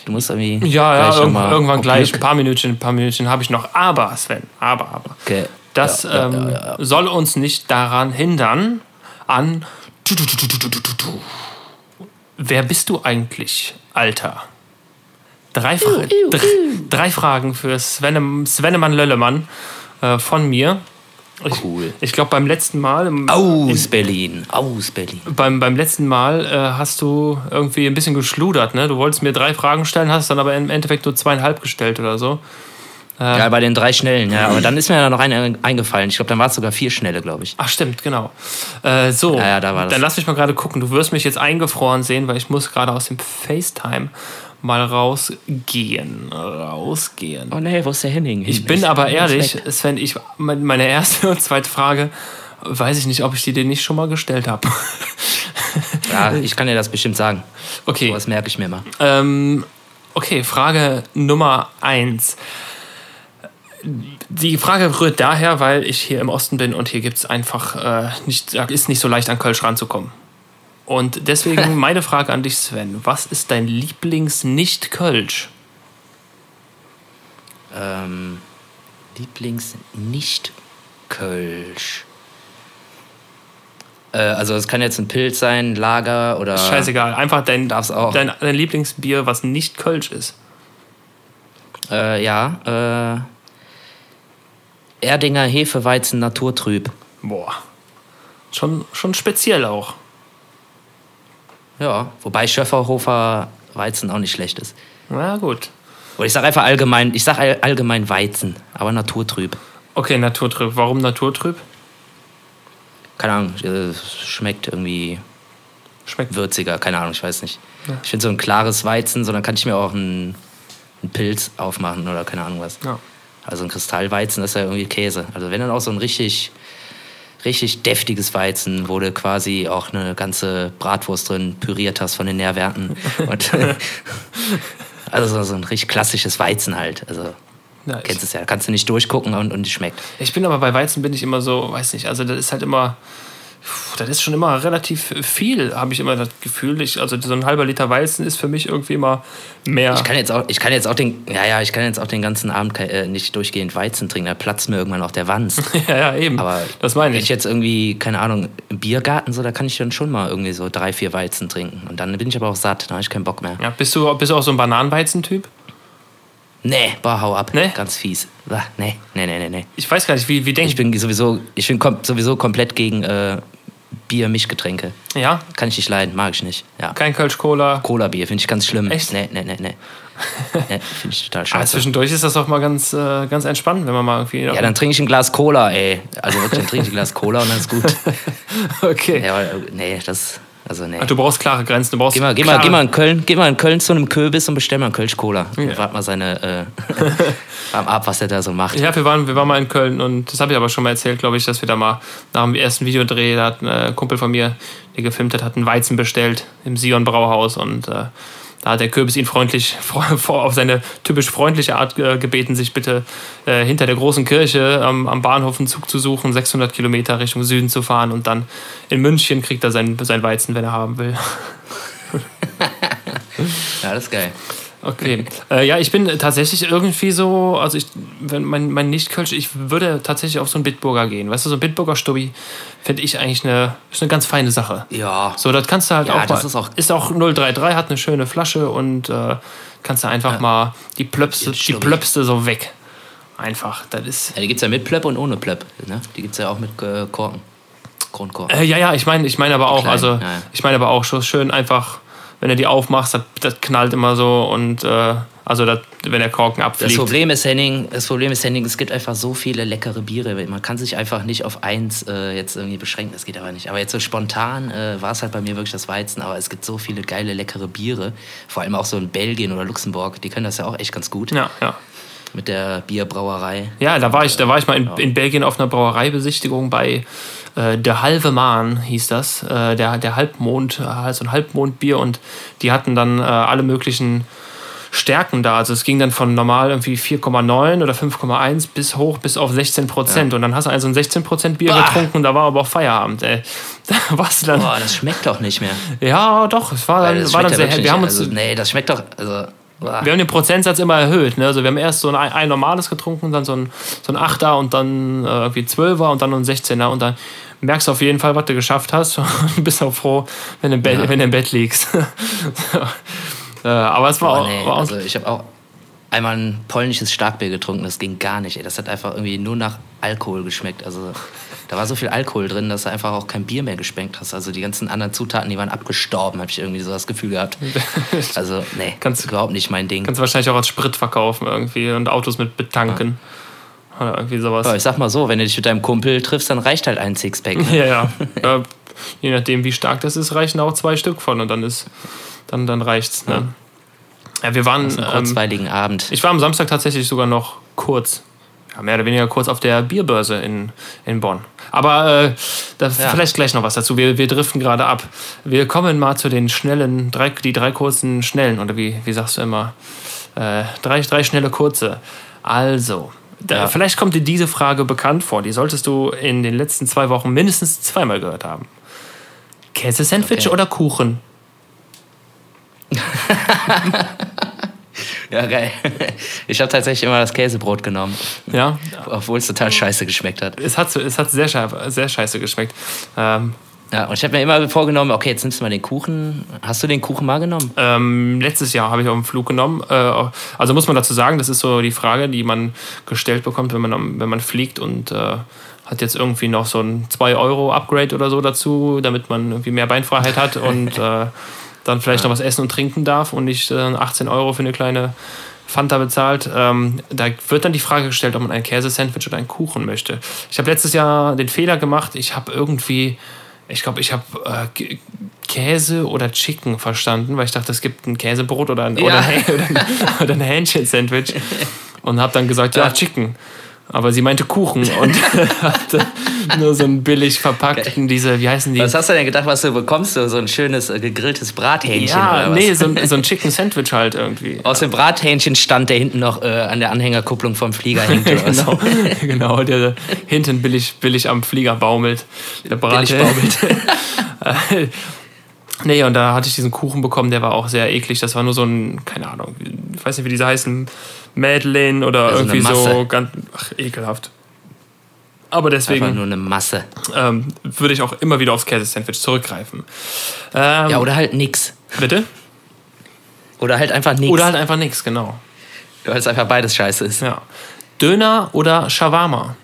Du musst irgendwie. Ja, ja, irgend, irgendwann gleich. Ein paar Minütchen, ein paar Minütchen habe ich noch. Aber, Sven, aber, aber. Okay. Das ja, ähm, ja, soll uns nicht daran hindern, an. Wer bist du eigentlich, Alter? Drei, Fra drei, drei Fragen für Svenne, Svennemann Löllemann äh, von mir. Ich, cool. Ich glaube, beim letzten Mal. Im, aus in, Berlin. Aus Berlin. Beim, beim letzten Mal äh, hast du irgendwie ein bisschen geschludert. Ne? Du wolltest mir drei Fragen stellen, hast dann aber im Endeffekt nur zweieinhalb gestellt oder so. Äh, ja, bei den drei Schnellen, ja. Aber dann ist mir ja noch eine eingefallen. Ich glaube, dann war es sogar vier Schnelle, glaube ich. Ach, stimmt, genau. Äh, so, ja, ja, da war das. dann lass mich mal gerade gucken. Du wirst mich jetzt eingefroren sehen, weil ich muss gerade aus dem FaceTime mal rausgehen. Rausgehen. Oh nee, wo ist der Henning? Ich bin aber ehrlich, Sven, ich, meine erste und zweite Frage, weiß ich nicht, ob ich die dir nicht schon mal gestellt habe. ja, ich kann dir das bestimmt sagen. Okay. Das merke ich mir mal. Ähm, okay, Frage Nummer eins. Die Frage rührt daher, weil ich hier im Osten bin und hier gibt es einfach äh, nicht, ist nicht so leicht an Kölsch ranzukommen. Und deswegen meine Frage an dich, Sven. Was ist dein Lieblings-Nicht-Kölsch? Ähm, Lieblings-Nicht-Kölsch. Äh, also es kann jetzt ein Pilz sein, Lager oder... Scheißegal, einfach dein, darf's auch. dein, dein Lieblingsbier, was nicht Kölsch ist. Äh, ja, äh, Erdinger Hefeweizen Naturtrüb. Boah, schon, schon speziell auch. Ja, wobei Schöfferhofer Weizen auch nicht schlecht ist. Na gut. Oder ich sage einfach allgemein, ich sage allgemein Weizen, aber naturtrüb. Okay, naturtrüb. Warum naturtrüb? Keine Ahnung, es schmeckt irgendwie schmeckt würziger, keine Ahnung, ich weiß nicht. Ja. Ich finde so ein klares Weizen, so dann kann ich mir auch einen, einen Pilz aufmachen oder keine Ahnung was. Ja. Also ein Kristallweizen ist ja irgendwie Käse. Also wenn dann auch so ein richtig richtig deftiges Weizen, wo du quasi auch eine ganze Bratwurst drin püriert hast von den Nährwerten. Und, also so ein richtig klassisches Weizen halt. Also ja, kennst es ja, kannst du nicht durchgucken und, und es schmeckt. Ich bin aber bei Weizen bin ich immer so, weiß nicht, also das ist halt immer das ist schon immer relativ viel, habe ich immer das Gefühl. Ich, also so ein halber Liter Weizen ist für mich irgendwie immer mehr. Ich kann jetzt auch, ich kann jetzt auch den, ja, ja, ich kann jetzt auch den ganzen Abend äh, nicht durchgehend Weizen trinken. Da platzt mir irgendwann auch der Wanst. ja, ja, eben. Aber das meine ich. Wenn ich jetzt irgendwie, keine Ahnung, im Biergarten so, da kann ich dann schon mal irgendwie so drei, vier Weizen trinken. Und dann bin ich aber auch satt, da habe ich keinen Bock mehr. Ja, bist du, bist du auch so ein Bananenweizen-Typ? Nee, boah, hau ab. Nee? Ganz fies. Nee, nee, nee, nee, nee. Ich weiß gar nicht, wie, wie denkst Ich bin sowieso, ich bin sowieso komplett gegen äh, Bier, Mischgetränke. Ja? Kann ich nicht leiden, mag ich nicht. Ja. Kein Kölsch Cola. Cola-Bier, finde ich ganz schlimm. Echt? Nee, nee, nee, nee. nee finde ich total scheiße. Aber zwischendurch ist das auch mal ganz, äh, ganz entspannt, wenn man mal irgendwie. Ja, dann trinke ich ein Glas Cola, ey. Also wirklich, dann trinke ich ein Glas Cola und dann ist gut. okay. Ja, nee, das. Also nee. Ach, du brauchst klare Grenzen. Du brauchst geh, mal, geh, mal, geh, mal in Köln, geh mal in Köln zu einem Köbis und bestell mal einen Kölsch Cola. Ja. Und wart mal seine äh, ab, was der da so macht. Ja, wir waren, wir waren mal in Köln und das habe ich aber schon mal erzählt, glaube ich, dass wir da mal nach dem ersten Videodreh, da hat ein Kumpel von mir, der gefilmt hat, hat einen Weizen bestellt im Sion Brauhaus und äh, da hat der Kürbis ihn freundlich auf seine typisch freundliche Art äh, gebeten, sich bitte äh, hinter der großen Kirche am, Bahnhof einen Zug zu suchen, 600 Kilometer Richtung Süden zu fahren und dann in München kriegt er sein, sein Weizen, wenn er haben will. ja, das ist geil. Okay. Äh, ja, ich bin tatsächlich irgendwie so, also ich, wenn mein, mein Nicht-Kölsch, ich würde tatsächlich auf so einen Bitburger gehen. Weißt du, so ein Bitburger Stubbi finde ich eigentlich eine, ist eine ganz feine Sache. Ja. So, das kannst du halt ja, auch das mal, Ist auch, ist auch 033, hat eine schöne Flasche und äh, kannst du einfach ja. mal die Plöpse, die Plöpse so weg. Einfach, das ist... Ja, die gibt es ja mit Plöpp und ohne Plöpp. Ne? Die gibt es ja auch mit äh, Korken. Grundkorken. Äh, ja, ja, ich meine ich mein aber auch, Klein, also ja. ich meine aber auch schon schön einfach wenn du die aufmachst, das, das knallt immer so und äh, Also das, wenn der Korken abfliegt. Das Problem ist, Henning, das Problem ist, Henning, es gibt einfach so viele leckere Biere. Man kann sich einfach nicht auf eins äh, jetzt irgendwie beschränken. Das geht aber nicht. Aber jetzt so spontan äh, war es halt bei mir wirklich das Weizen. Aber es gibt so viele geile, leckere Biere. Vor allem auch so in Belgien oder Luxemburg. Die können das ja auch echt ganz gut. Ja, ja. Mit der Bierbrauerei. Ja, da war ich, da war ich mal in, in Belgien auf einer Brauereibesichtigung bei äh, Der Halve Maan hieß das. Äh, der, der Halbmond, äh, so ein Halbmondbier. Und die hatten dann äh, alle möglichen Stärken da. Also es ging dann von normal irgendwie 4,9 oder 5,1 bis hoch bis auf 16 Prozent. Ja. Und dann hast du also ein 16 Prozent Bier Boah. getrunken und da war aber auch Feierabend. Ey. Da warst dann. Boah, das schmeckt doch nicht mehr. Ja, doch. Es war dann, war dann sehr hell. Wir haben uns. Also, nee, das schmeckt doch. Also, wir haben den Prozentsatz immer erhöht. Ne? Also wir haben erst so ein, ein normales getrunken, dann so ein, so ein 8er und dann äh, irgendwie 12er und dann ein 16er und dann merkst du auf jeden Fall, was du geschafft hast und bist auch froh, wenn du im Bett, ja. wenn du im Bett liegst. Äh, aber es war oh, auch, nee. war auch. Also ich habe auch einmal ein polnisches Starkbier getrunken, das ging gar nicht. Ey. Das hat einfach irgendwie nur nach Alkohol geschmeckt. Also da war so viel Alkohol drin, dass du einfach auch kein Bier mehr geschmeckt hast. Also die ganzen anderen Zutaten, die waren abgestorben, habe ich irgendwie so das Gefühl gehabt. Also nee, kannst, überhaupt nicht mein Ding. Kannst wahrscheinlich auch als Sprit verkaufen irgendwie und Autos mit betanken. Ja. Oder irgendwie sowas. Ja, ich sag mal so, wenn du dich mit deinem Kumpel triffst, dann reicht halt ein Sixpack. Ne? Ja, ja. ja. Je nachdem, wie stark das ist, reichen auch zwei Stück von und dann ist dann, dann reicht's. Ne? Ja. ja, wir waren. einen kurzweiligen ähm, Abend. Ich war am Samstag tatsächlich sogar noch kurz, ja, mehr oder weniger kurz auf der Bierbörse in, in Bonn. Aber äh, da ja. vielleicht gleich noch was dazu. Wir, wir driften gerade ab. Wir kommen mal zu den schnellen, drei, die drei kurzen Schnellen. Oder wie, wie sagst du immer? Äh, drei, drei schnelle kurze. Also, da, ja. vielleicht kommt dir diese Frage bekannt vor. Die solltest du in den letzten zwei Wochen mindestens zweimal gehört haben. Käsesandwich okay. oder Kuchen? ja, geil. Ich habe tatsächlich immer das Käsebrot genommen. Ja. Obwohl es total scheiße geschmeckt hat. Es hat, es hat sehr, sehr scheiße geschmeckt. Ähm, ja, und ich habe mir immer vorgenommen, okay, jetzt nimmst du mal den Kuchen. Hast du den Kuchen mal genommen? Ähm, letztes Jahr habe ich auf dem Flug genommen. Äh, also muss man dazu sagen, das ist so die Frage, die man gestellt bekommt, wenn man, wenn man fliegt und äh, hat jetzt irgendwie noch so ein 2-Euro-Upgrade oder so dazu, damit man irgendwie mehr Beinfreiheit hat und äh, dann vielleicht ja. noch was essen und trinken darf und nicht äh, 18 Euro für eine kleine Fanta bezahlt. Ähm, da wird dann die Frage gestellt, ob man ein Käsesandwich oder einen Kuchen möchte. Ich habe letztes Jahr den Fehler gemacht, ich habe irgendwie, ich glaube, ich habe äh, Käse oder Chicken verstanden, weil ich dachte, es gibt ein Käsebrot oder ein, ja. oder ein, oder ein Hähnchen-Sandwich und habe dann gesagt, ja, Chicken. Aber sie meinte Kuchen und hatte nur so einen billig verpackten, diese, wie heißen die? Was hast du denn gedacht, was du bekommst? So, so ein schönes äh, gegrilltes Brathähnchen? Ja, nee, so ein, so ein Chicken Sandwich halt irgendwie. Aus dem Brathähnchen stand, der hinten noch äh, an der Anhängerkupplung vom Flieger hängt oder genau, so. genau, der hinten billig, billig am Flieger baumelt. Der Brathähnchen. Baumelt. Nee, und da hatte ich diesen Kuchen bekommen, der war auch sehr eklig. Das war nur so ein, keine Ahnung, ich weiß nicht, wie diese heißen, Madeleine oder also irgendwie so ganz, ach, ekelhaft. Aber deswegen. Einfach nur eine Masse. Ähm, würde ich auch immer wieder aufs Käse-Sandwich zurückgreifen. Ähm, ja, oder halt nix. Bitte? Oder halt einfach nix. Oder halt einfach nix, genau. Weil es einfach beides scheiße ist. Ja. Döner oder Shawarma?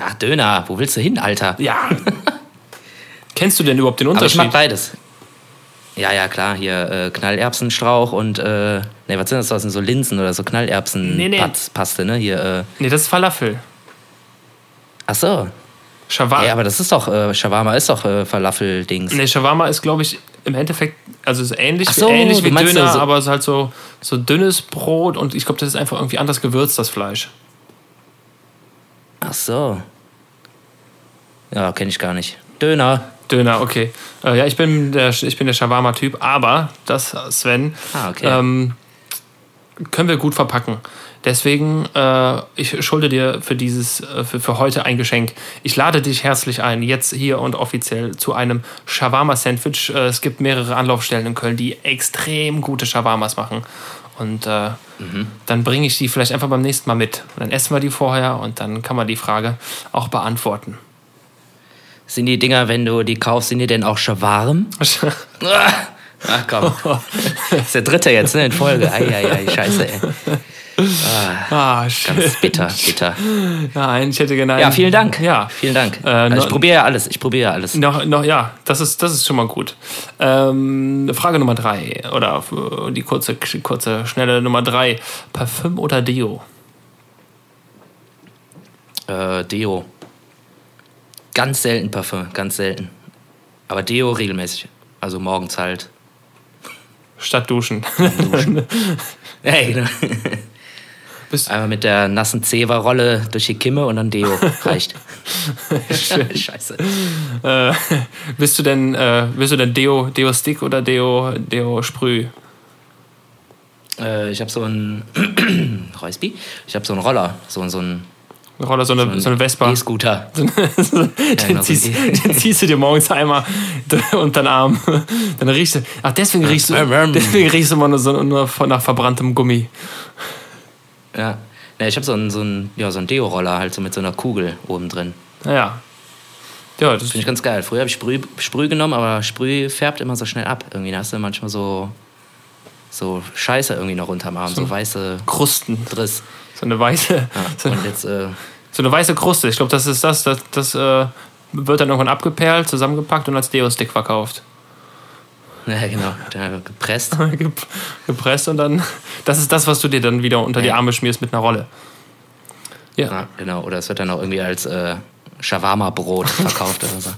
Ach, Döner. Wo willst du hin, Alter? Ja. Kennst du denn überhaupt den Unterschied? Aber ich mag beides. Ja, ja, klar, hier äh, Knallerbsenstrauch und, äh, ne, was sind das? Das sind so Linsen oder so Knallerbsenpaste, nee, nee. ne? Hier, äh. Nee, das ist Falafel. Ach so. Shawarma. Ja, aber das ist doch, äh, Shawarma ist doch äh, Falafel-Dings. Nee, Shawarma ist, glaube ich, im Endeffekt, also ist ähnlich, so, ähnlich wie Döner, so aber es ist halt so, so dünnes Brot und ich glaube, das ist einfach irgendwie anders gewürzt, das Fleisch. Ach so. Ja, kenne ich gar nicht. Döner. Döner, okay. Äh, ja, ich bin der, ich bin der Shawarma-Typ, aber das, Sven, ah, okay. ähm, können wir gut verpacken. Deswegen, äh, ich schulde dir für dieses, äh, für, für heute ein Geschenk. Ich lade dich herzlich ein, jetzt hier und offiziell zu einem Shawarma-Sandwich. Äh, es gibt mehrere Anlaufstellen in Köln, die extrem gute Shawarmas machen. Und äh, mhm. dann bringe ich die vielleicht einfach beim nächsten Mal mit. Und dann essen wir die vorher und dann kann man die Frage auch beantworten. Sind die Dinger, wenn du die kaufst, sind die denn auch schon warm? Ach komm. Das ist der dritte jetzt, ne, in Folge. Eieiei, scheiße, ey. Ah, ah ganz bitter, bitter. Nein, ich hätte gerne. Ja, vielen Dank. Ja, vielen Dank. Äh, also ich probiere ja alles. Ich probiere alles. Noch, noch, ja, das ist, das ist schon mal gut. Ähm, Frage Nummer drei oder die kurze, kurze, schnelle Nummer drei: Parfüm oder Deo? Äh, Deo. Ganz selten Parfüm, ganz selten. Aber Deo regelmäßig. Also morgens halt. Statt duschen. duschen. ja, genau. Bist Einmal mit der nassen Zewa-Rolle durch die Kimme und dann Deo. Reicht. Scheiße. Äh, bist du denn, äh, bist du denn Deo, Deo Stick oder Deo, Deo Sprüh? Äh, ich habe so einen Reusby. Ich habe so einen Roller, so, so einen Roller, so eine, so, ein so eine Vespa. E-Scooter. den, ja, genau, ziehst, den, ziehst, du dir morgens einmal unter den Arm. Dann riechst du. Ach, deswegen riechst du, deswegen riechst du immer nur, so, nur nach verbranntem Gummi. Ja. ja ich habe so einen, so einen, ja, so einen Deo-Roller halt so mit so einer Kugel oben drin. Ja. Ja, das finde ich ganz geil. Früher habe ich Sprüh, Sprüh genommen, aber Sprüh färbt immer so schnell ab. Irgendwie da hast du manchmal so, so Scheiße irgendwie noch unterm Arm, so, so weiße Krusten. Driss. So eine weiße. Ja, so, jetzt, äh, so, eine weiße Kruste. Ich glaube, das ist das. Das, das äh, wird dann irgendwann abgeperlt, zusammengepackt und als Deo-Stick verkauft. Ja, genau. Gepresst. Gepresst und dann. Das ist das, was du dir dann wieder unter ja. die Arme schmierst mit einer Rolle. Ja. ja genau. Oder es wird dann auch irgendwie als äh, Shawarma-Brot verkauft oder so.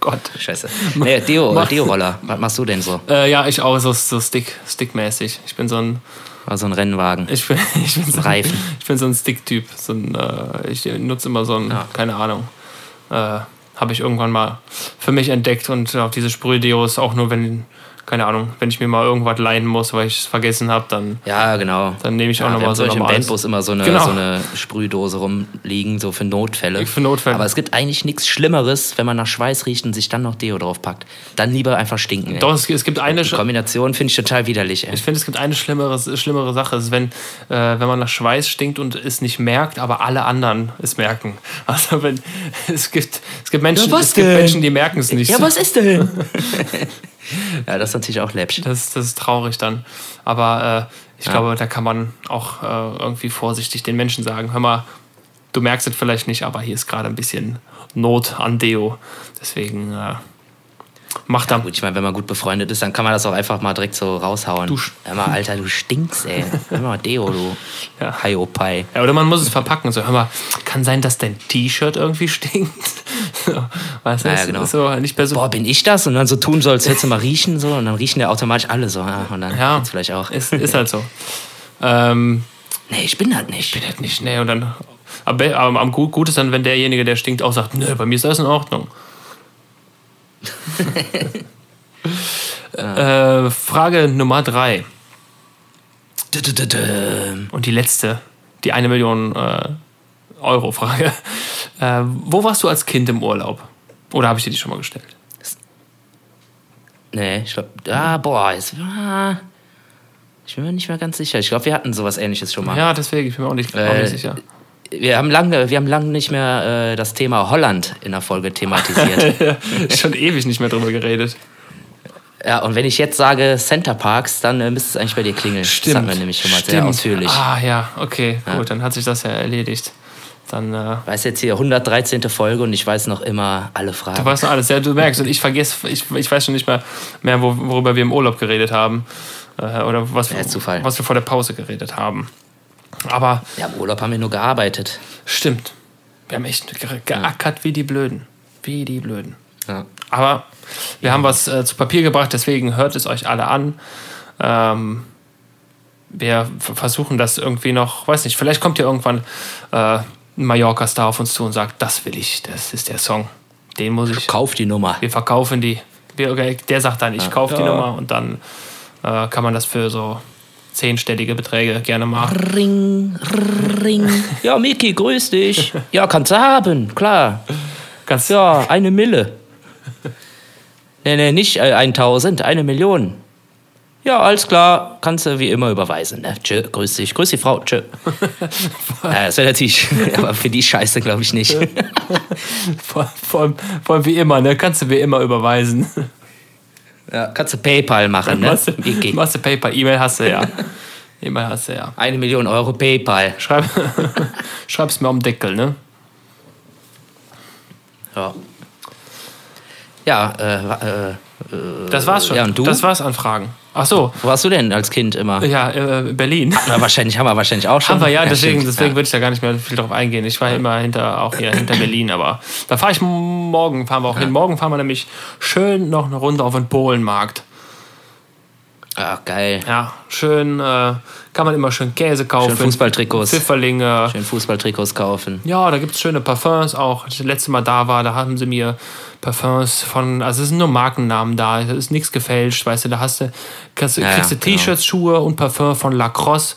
Gott. Scheiße. Nee, Deo, Deo-Roller. Was machst du denn so? Äh, ja, ich auch so, so Stick, Stick-mäßig. Ich bin so ein. Also ein Rennwagen. Ich bin, ich bin so, Reifen. Ich bin so ein Stick-Typ. So äh, ich nutze immer so ein, ja. keine Ahnung. Äh, habe ich irgendwann mal für mich entdeckt und auch diese Sprühdeos auch nur, wenn keine Ahnung, wenn ich mir mal irgendwas leihen muss, weil ich es vergessen habe, dann. Ja, genau. Dann nehme ich auch ja, nochmal so. Ich im Bandbus immer so eine, genau. so eine Sprühdose rumliegen, so für Notfälle. Für Notfälle. Aber es gibt eigentlich nichts Schlimmeres, wenn man nach Schweiß riecht und sich dann noch Deo drauf packt. Dann lieber einfach stinken. Ey. Doch, es, es gibt eine. Die Kombination finde ich total widerlich. Ey. Ich finde, es gibt eine schlimmere, schlimmere Sache. ist, wenn, äh, wenn man nach Schweiß stinkt und es nicht merkt, aber alle anderen es merken. Also, wenn. Es gibt, es gibt, Menschen, ja, es gibt Menschen, die merken es nicht. Ja, was ist denn? ja, das ist natürlich auch läppsch. Das, das ist traurig dann. Aber äh, ich ja. glaube, da kann man auch äh, irgendwie vorsichtig den Menschen sagen, hör mal, du merkst es vielleicht nicht, aber hier ist gerade ein bisschen Not an Deo. Deswegen äh, Mach ja, gut, ich meine, wenn man gut befreundet ist, dann kann man das auch einfach mal direkt so raushauen. Du hör mal, Alter, du stinkst, ey. Hör mal, Deo, du. Ja. Hi, oh, Pai. Ja, oder man muss es verpacken. So, hör mal, kann sein, dass dein T-Shirt irgendwie stinkt. weißt du, ja, genau. so nicht mehr so. Boah, bin ich das? Und dann so tun soll, als hättest du mal riechen, so. Und dann riechen ja automatisch alle so. Ja, und dann ja, vielleicht auch. Ist, ist halt so. ähm, nee, ich bin halt nicht. Ich bin halt nicht. Nee, und dann. Aber, aber am gut ist dann, wenn derjenige, der stinkt, auch sagt, nö, bei mir ist das in Ordnung. Äh, Frage Nummer drei. Und die letzte, die eine Million äh, Euro Frage. Äh, wo warst du als Kind im Urlaub? Oder habe ich dir die schon mal gestellt? Nee, ich glaube, ah, boah, jetzt, ah, ich bin mir nicht mehr ganz sicher. Ich glaube, wir hatten sowas ähnliches schon mal. Ja, deswegen, ich bin mir auch nicht, äh, auch nicht sicher wir haben lange, wir haben lange nicht mehr äh, das Thema Holland in der Folge thematisiert. Schon ewig nicht mehr drüber geredet. Ja, und wenn ich jetzt sage Center Parks, dann äh, müsste es eigentlich bei dir klingeln. Stimmt. Das hatten wir nämlich schon mal Stimmt. sehr ausführlich. Ah ja, okay, ja. gut, dann hat sich das ja erledigt. Dann, äh, weiß jetzt hier 113. Folge und ich weiß noch immer alle Fragen. Du weißt noch alles, ja, du merkst, und ich vergesse, ich, ich weiß schon nicht mehr, mehr worüber wir im Urlaub geredet haben. Äh, oder was, was wir vor der Pause geredet haben. Aber. Ja, im Urlaub haben wir nur gearbeitet. Stimmt. Wir haben echt geackert wie die Blöden. Wie die Blöden. Ja. Aber wir ja. haben was äh, zu Papier gebracht, deswegen hört es euch alle an. Ähm, wir versuchen das irgendwie noch, weiß nicht, vielleicht kommt ja irgendwann äh, ein Mallorca-Star auf uns zu und sagt, das will ich, das ist der Song. Den muss ich. Kauf die Nummer. Wir verkaufen die. Der sagt dann, ich ja. kaufe die Nummer und dann äh, kann man das für so zehnstellige Beträge gerne mal. Ring, ring. Ja, Miki, grüß dich. Ja, kannst du haben, klar. Ganz ja, eine Mille. Nee, nee, nicht äh, 1000, eine Million. Ja, alles klar, kannst du wie immer überweisen. Ne? Tschö, grüß dich, grüß die Frau, tschö. ja, das wäre natürlich, aber für die Scheiße glaube ich nicht. vor, vor, vor allem wie immer, ne? Kannst du wie immer überweisen. Ja, kannst du PayPal machen, ne? Machst du, machst du PayPal, E-Mail hast du ja. E-Mail hast du ja. Eine Million Euro PayPal. Schreib, schreib's mir am Deckel, ne? Ja. Ja, äh, äh, das war's schon. Ja, und du? Das war's an Fragen. Ach so. Wo warst du denn als Kind immer? Ja, äh, Berlin. Na, wahrscheinlich haben wir wahrscheinlich auch schon. Haben wir ja, deswegen, deswegen ja. würde ich da gar nicht mehr viel drauf eingehen. Ich war ja. immer hinter, auch hier hinter Berlin, aber da fahre ich morgen, fahren wir auch ja. hin. Morgen fahren wir nämlich schön noch eine Runde auf den Polenmarkt. Ach, geil. Ja, schön, äh, kann man immer schön Käse kaufen. Schön Fußballtrikots. Pfifferlinge. Schön Fußballtrikots kaufen. Ja, da gibt es schöne Parfums auch. Als ich das letzte Mal da war, da haben sie mir Parfums von, also es sind nur Markennamen da, es ist nichts gefälscht, weißt du, da hast du, kannst, ja, kriegst du genau. T-Shirts, Schuhe und Parfum von Lacrosse,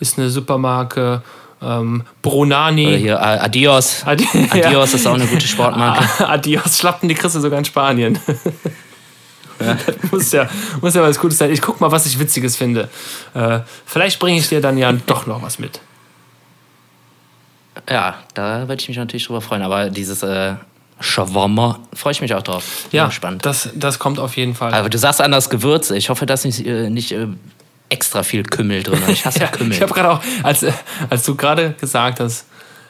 ist eine Supermarke. Ähm, Brunani. Oder hier äh, Adios. Adi Adios ist auch eine gute Sportmarke. Adios, Schlappen, die kriegst du sogar in Spanien. Ja. muss, ja, muss ja was Gutes sein. Ich guck mal, was ich Witziges finde. Äh, vielleicht bringe ich dir dann ja doch noch was mit. Ja, da würde ich mich natürlich drüber freuen. Aber dieses äh, Shawarma freue ich mich auch drauf. Ja, spannend. Das, das kommt auf jeden Fall. Aber du sagst anders Gewürze. Ich hoffe, dass nicht, äh, nicht äh, extra viel Kümmel drin ist. Ich hasse ja, Kümmel. Ich habe gerade auch, als, als du gerade gesagt hast,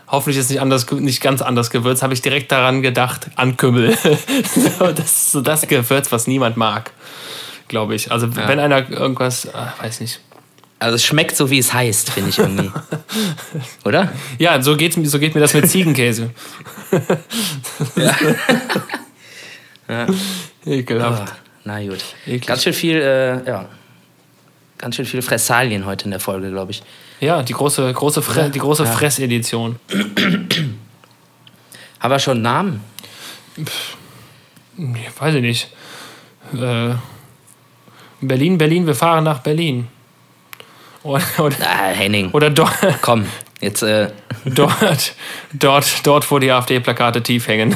hoffentlich ist nicht anders, nicht ganz anders Gewürz, habe ich direkt daran gedacht, an Kümmel. das ist so das Gewürz, was niemand mag, glaube ich. Also ja. wenn einer irgendwas, ach, weiß nicht. Also es schmeckt so, wie es heißt, finde ich irgendwie. Oder? Ja, so, geht's, so geht mir das mit Ziegenkäse. ja. ja. Ekelhaft. Oh, na gut. Eklig. Ganz schön viel, äh, ja. Ganz schön viel Fressalien heute in der Folge, glaube ich. Ja, die große, große, Fre ja. die große ja. Fressedition. Haben wir schon einen Namen? weiß ich nicht. Äh, Berlin, Berlin, wir fahren nach Berlin. Oder, oder, ah, Henning. Oder dort. Komm, jetzt. Äh. Dort, dort, dort, wo die AfD-Plakate tief hängen.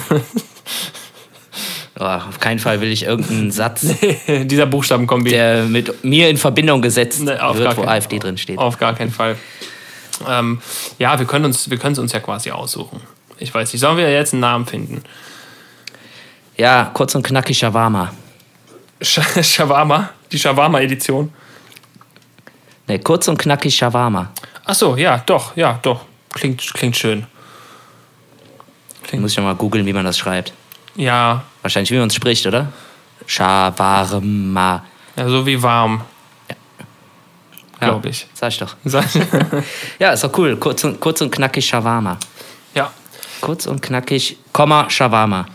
Oh, auf keinen Fall will ich irgendeinen Satz. dieser Buchstabenkombi. Der mit mir in Verbindung gesetzt nee, wird, wo AfD drin steht. Auf gar keinen Fall. Ähm, ja, wir können uns, wir können es uns ja quasi aussuchen. Ich weiß nicht, sollen wir jetzt einen Namen finden? Ja, kurz und knackig Shawarma. Sh Shawarma? Die Shawarma-Edition? Ne, kurz und knackig Shawarma. Ach so, ja, doch, ja, doch. Klingt, klingt schön. Klingt. Muss ich mal googeln, wie man das schreibt. Ja. Wahrscheinlich, wie man es spricht, oder? Shawarma. Ja, so wie warm. Ja. Glaube ich. Sag ich doch. ja, ist doch cool. Kurz und, kurz und knackig Shawarma. Ja. Kurz und knackig, Komma, Shawarma.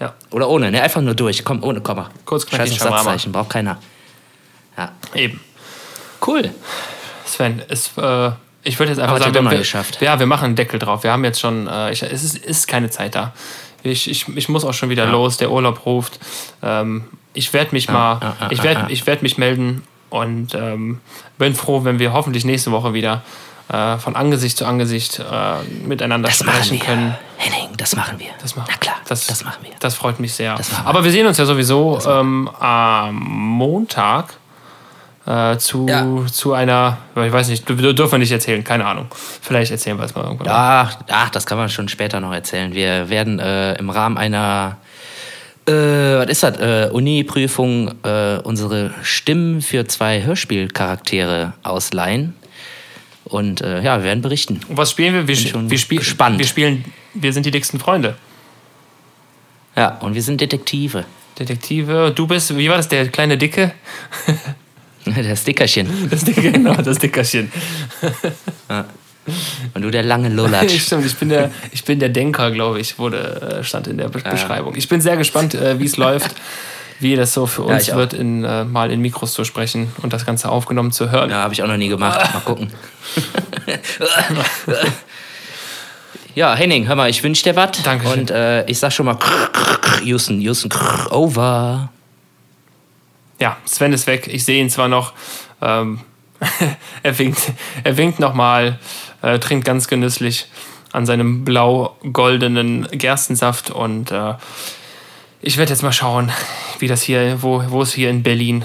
Ja. Oder ohne, ne? Einfach nur durch. Komm, ohne Komma. Kurz, knackig, Scheiß. Satzzeichen, braucht keiner. Ja. Eben. Cool. Sven, es, äh, ich würde jetzt einfach Aber sagen, wir, geschafft. ja, wir machen einen Deckel drauf. Wir haben jetzt schon, äh, ich, es ist, ist keine Zeit da. Ich, ich, ich muss auch schon wieder ja. los, der Urlaub ruft. Ähm, ich werde mich ja, mal, ja, ich werde ich werd mich melden und ähm, bin froh, wenn wir hoffentlich nächste Woche wieder äh, von Angesicht zu Angesicht äh, miteinander das sprechen können. Henning, das machen wir. Das machen, Na klar, das, das machen wir. Das freut mich sehr. Aber wir sehen uns ja sowieso ähm, am Montag äh, zu, ja. zu einer, ich weiß nicht, dürfen wir nicht erzählen, keine Ahnung. Vielleicht erzählen wir es mal irgendwann. Ja, ach, das kann man schon später noch erzählen. Wir werden äh, im Rahmen einer äh, was ist das? Äh, Uni-Prüfung äh, unsere Stimmen für zwei Hörspielcharaktere ausleihen. Und äh, ja, wir werden berichten. Und was spielen wir? Wir, wir, spiel gespannt. wir spielen, wir sind die dicksten Freunde. Ja, und wir sind Detektive. Detektive. Du bist, wie war das, der kleine Dicke? Das Dickerchen. Das Dicker, genau, das Dickerchen. Ja. Und du der lange Lulatsch. Stimmt, ich bin der, ich bin der Denker, glaube ich, wurde, äh, stand in der Be ja. Beschreibung. Ich bin sehr gespannt, äh, wie es läuft, wie das so für uns ja, wird, in, äh, mal in Mikros zu sprechen und das Ganze aufgenommen zu hören. Ja, habe ich auch noch nie gemacht. Mal gucken. ja, Henning, hör mal, ich wünsche dir was. Danke. Und äh, ich sag schon mal, Houston, Houston, over ja, Sven ist weg. Ich sehe ihn zwar noch. Ähm, er winkt, er winkt nochmal, äh, trinkt ganz genüsslich an seinem blau-goldenen Gerstensaft und äh, ich werde jetzt mal schauen, wie das hier, wo, wo es hier in Berlin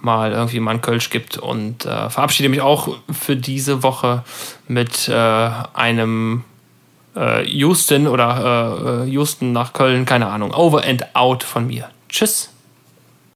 mal irgendwie mal einen Kölsch gibt und äh, verabschiede mich auch für diese Woche mit äh, einem äh, Houston oder äh, Houston nach Köln, keine Ahnung, over and out von mir. Tschüss.